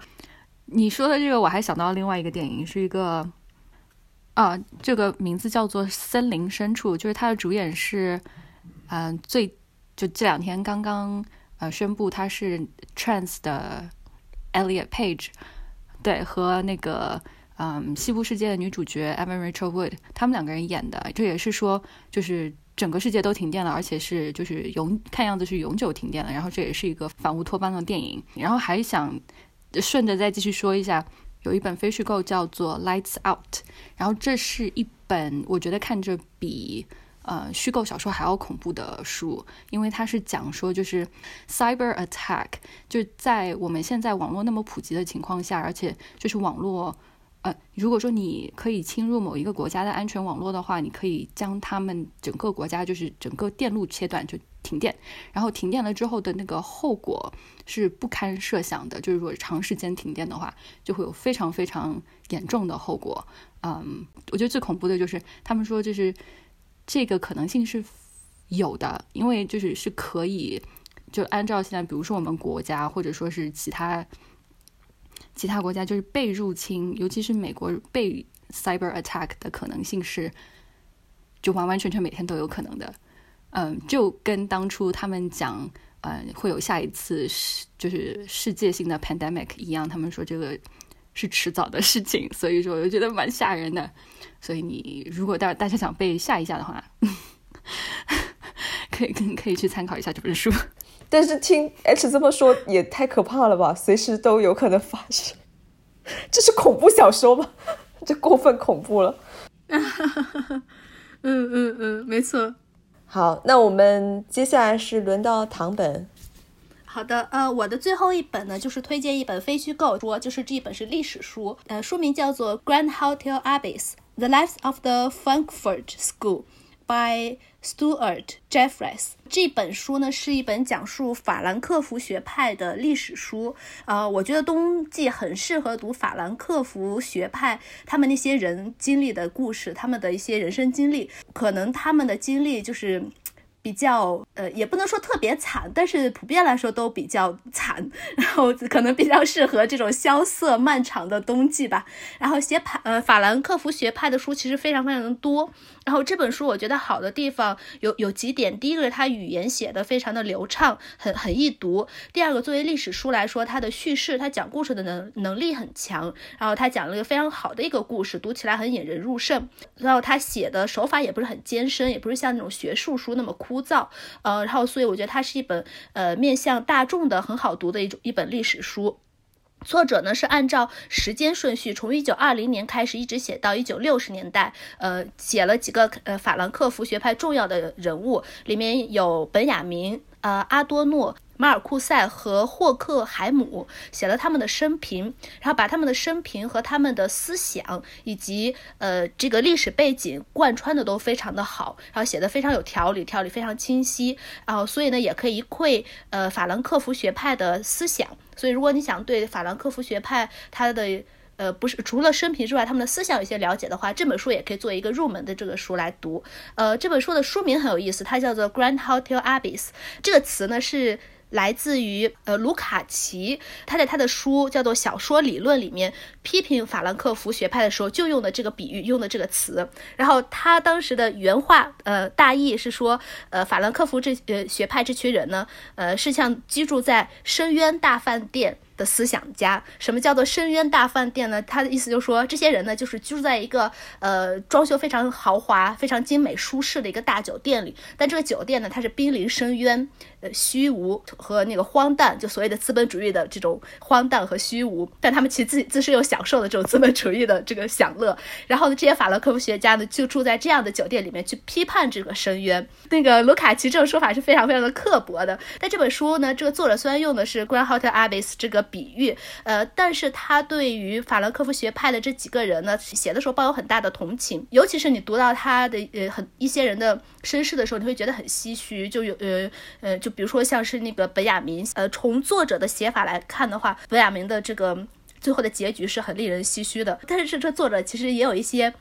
你说的这个，我还想到另外一个电影，是一个啊，这个名字叫做《森林深处》，就是它的主演是嗯，最就这两天刚刚。呃，宣布他是 trans 的 Elliot Page，对，和那个嗯，西部世界的女主角 Evan Rachel Wood，他们两个人演的，这也是说，就是整个世界都停电了，而且是就是永看样子是永久停电了。然后这也是一个反乌托邦的电影。然后还想顺着再继续说一下，有一本非虚构叫做 Lights Out，然后这是一本我觉得看着比。呃，虚构小说还要恐怖的书，因为它是讲说，就是 cyber attack，就在我们现在网络那么普及的情况下，而且就是网络，呃，如果说你可以侵入某一个国家的安全网络的话，你可以将他们整个国家就是整个电路切断，就停电，然后停电了之后的那个后果是不堪设想的，就是如果长时间停电的话，就会有非常非常严重的后果。嗯，我觉得最恐怖的就是他们说就是。这个可能性是有的，因为就是是可以，就按照现在，比如说我们国家，或者说是其他其他国家，就是被入侵，尤其是美国被 cyber attack 的可能性是，就完完全全每天都有可能的。嗯，就跟当初他们讲，呃，会有下一次世就是世界性的 pandemic 一样，他们说这个是迟早的事情，所以说我就觉得蛮吓人的。所以你如果大大家想被吓一下的话，可以可以去参考一下这本书。但是听 H 这么说也太可怕了吧，随时都有可能发生。这是恐怖小说吗？这过分恐怖了。嗯嗯嗯，没错。好，那我们接下来是轮到唐本。好的，呃，我的最后一本呢，就是推荐一本非虚构书，就是这一本是历史书，呃，书名叫做《Grand Hotel Abbess: The Lives of the Frankfurt School》by Stuart Jeffries。这本书呢是一本讲述法兰克福学派的历史书，啊，我觉得冬季很适合读法兰克福学派他们那些人经历的故事，他们的一些人生经历，可能他们的经历就是。比较呃，也不能说特别惨，但是普遍来说都比较惨，然后可能比较适合这种萧瑟漫长的冬季吧。然后写法呃法兰克福学派的书其实非常非常的多。然后这本书我觉得好的地方有有几点，第一个是它语言写的非常的流畅，很很易读。第二个，作为历史书来说，它的叙事，它讲故事的能能力很强。然后它讲了一个非常好的一个故事，读起来很引人入胜。然后它写的手法也不是很艰深，也不是像那种学术书那么枯枯燥。呃，然后所以我觉得它是一本呃面向大众的很好读的一种一本历史书。作者呢是按照时间顺序，从一九二零年开始，一直写到一九六十年代。呃，写了几个呃法兰克福学派重要的人物，里面有本雅明、呃阿多诺。马尔库塞和霍克海姆写了他们的生平，然后把他们的生平和他们的思想以及呃这个历史背景贯穿的都非常的好，然后写的非常有条理，条理非常清晰，然后所以呢也可以一窥呃法兰克福学派的思想。所以如果你想对法兰克福学派他的呃，不是除了生平之外，他们的思想有些了解的话，这本书也可以做一个入门的这个书来读。呃，这本书的书名很有意思，它叫做《Grand Hotel Abbess》，这个词呢是。来自于呃卢卡奇，他在他的书叫做《小说理论》里面批评法兰克福学派的时候就用的这个比喻，用的这个词。然后他当时的原话，呃，大意是说，呃，法兰克福这呃学派这群人呢，呃，是像居住在深渊大饭店。的思想家，什么叫做深渊大饭店呢？他的意思就是说，这些人呢，就是居住在一个呃装修非常豪华、非常精美、舒适的一个大酒店里。但这个酒店呢，它是濒临深渊，虚无和那个荒诞，就所谓的资本主义的这种荒诞和虚无。但他们其实自自身又享受了这种资本主义的这个享乐。然后呢，这些法兰克福学家呢，就住在这样的酒店里面去批判这个深渊。那个卢卡奇这种说法是非常非常的刻薄的。但这本书呢，这个作者虽然用的是 Grand Hotel Abbess 这个。比喻，呃，但是他对于法兰克福学派的这几个人呢，写的时候抱有很大的同情，尤其是你读到他的呃很一些人的身世的时候，你会觉得很唏嘘。就有呃呃，就比如说像是那个本雅明，呃，从作者的写法来看的话，本雅明的这个最后的结局是很令人唏嘘的。但是这这作者其实也有一些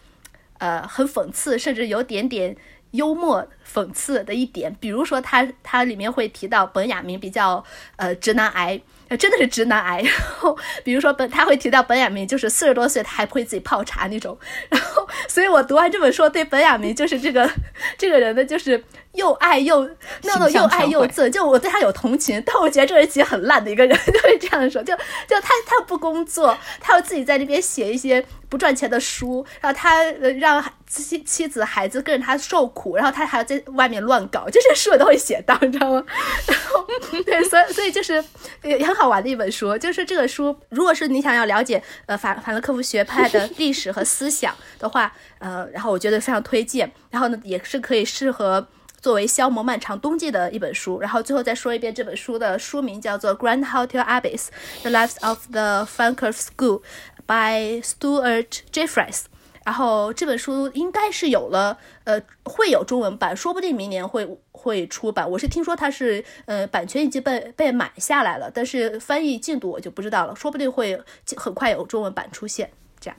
呃很讽刺，甚至有点点幽默讽刺的一点，比如说他他里面会提到本雅明比较呃直男癌。真的是直男癌，然后比如说本他会提到本雅明就是四十多岁他还不会自己泡茶那种，然后所以我读完这本书对本雅明就是这个 这个人的就是又爱又闹闹又爱又憎，就我对他有同情，但我觉得这个人其实很烂的一个人，就是这样说，就就他他不工作，他要自己在那边写一些不赚钱的书，然后他让妻妻子孩子跟着他受苦，然后他还要在外面乱搞，这些书我都会写到，你知道吗？然后对，所以所以就是也很。好玩的一本书，就是这个书。如果是你想要了解呃法法兰克福学派的历史和思想的话，呃，然后我觉得非常推荐。然后呢，也是可以适合作为消磨漫长冬季的一本书。然后最后再说一遍，这本书的书名叫做《Grand Hotel Abbess: The Lives of the Frankfurt School》by Stuart Jeffries。然后这本书应该是有了，呃，会有中文版，说不定明年会会出版。我是听说它是，呃，版权已经被被买下来了，但是翻译进度我就不知道了，说不定会很快有中文版出现。这样，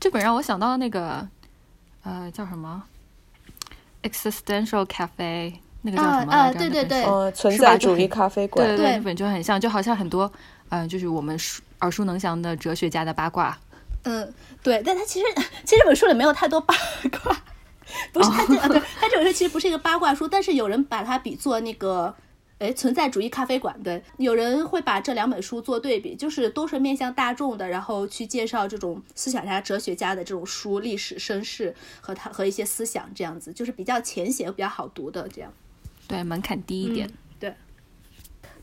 这本让我想到那个，呃，叫什么？Existential Cafe，那个叫什么啊，对对对，呃，存在主义咖啡馆。对对，那本就很像，就好像很多，嗯，就是我们耳熟能详的哲学家的八卦。嗯，对，但他其实 其实这本书里没有太多八卦，不是他这啊，对他这本书其实不是一个八卦书，但是有人把它比作那个，哎，存在主义咖啡馆，对，有人会把这两本书做对比，就是都是面向大众的，然后去介绍这种思想家、哲学家的这种书，历史身世和他和一些思想这样子，就是比较浅显、比较好读的这样，对，门槛低一点。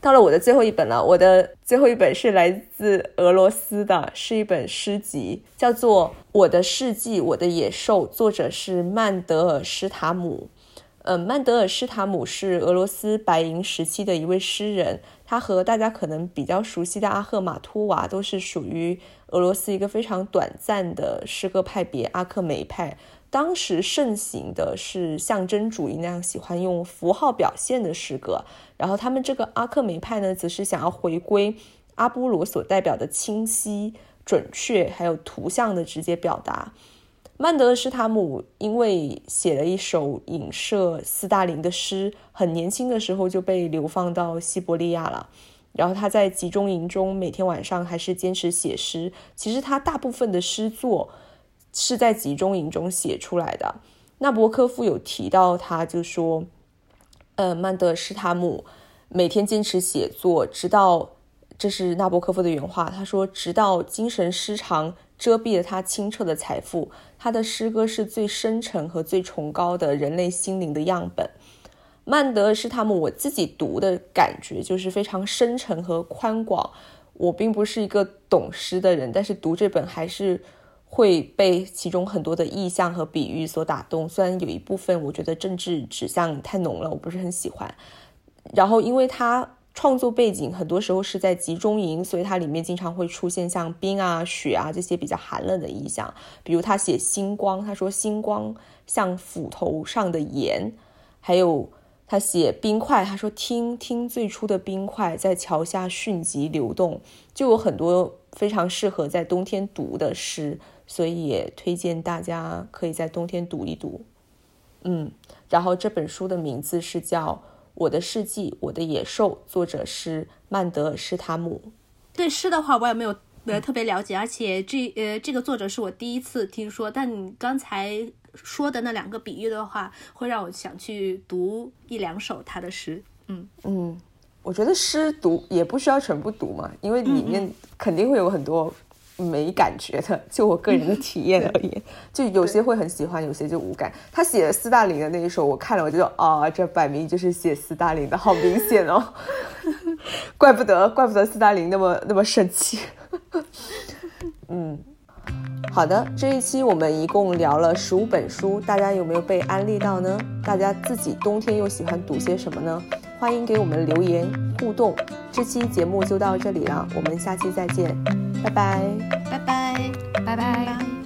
到了我的最后一本了，我的最后一本是来自俄罗斯的，是一本诗集，叫做《我的世纪，我的野兽》，作者是曼德尔施塔姆。嗯，曼德尔施塔姆是俄罗斯白银时期的一位诗人，他和大家可能比较熟悉的阿赫玛托娃都是属于俄罗斯一个非常短暂的诗歌派别——阿克梅派。当时盛行的是象征主义那样喜欢用符号表现的诗歌，然后他们这个阿克梅派呢，则是想要回归阿波罗所代表的清晰、准确，还有图像的直接表达。曼德尔施塔姆因为写了一首影射斯大林的诗，很年轻的时候就被流放到西伯利亚了。然后他在集中营中每天晚上还是坚持写诗。其实他大部分的诗作是在集中营中写出来的。纳博科夫有提到，他就说，呃，曼德施塔姆每天坚持写作，直到这是纳博科夫的原话，他说，直到精神失常。遮蔽了他清澈的财富。他的诗歌是最深沉和最崇高的人类心灵的样本。曼德施塔姆，我自己读的感觉就是非常深沉和宽广。我并不是一个懂诗的人，但是读这本还是会被其中很多的意象和比喻所打动。虽然有一部分我觉得政治指向太浓了，我不是很喜欢。然后，因为他。创作背景很多时候是在集中营，所以它里面经常会出现像冰啊、雪啊这些比较寒冷的意象。比如他写星光，他说星光像斧头上的盐；还有他写冰块，他说听听最初的冰块在桥下迅疾流动，就有很多非常适合在冬天读的诗，所以也推荐大家可以在冬天读一读。嗯，然后这本书的名字是叫。我的世纪，我的野兽，作者是曼德尔施塔姆。对诗的话，我也没有呃特别了解，而且这呃这个作者是我第一次听说。但你刚才说的那两个比喻的话，会让我想去读一两首他的诗。嗯嗯，我觉得诗读也不需要全部读嘛，因为里面肯定会有很多。没感觉的，就我个人的体验而言，就有些会很喜欢，有些就无感。他写斯大林的那一首，我看了，我就啊，这摆明就是写斯大林的，好明显哦，怪不得，怪不得斯大林那么那么生气。嗯，好的，这一期我们一共聊了十五本书，大家有没有被安利到呢？大家自己冬天又喜欢读些什么呢？欢迎给我们留言互动。这期节目就到这里了，我们下期再见。拜拜，拜拜，拜拜。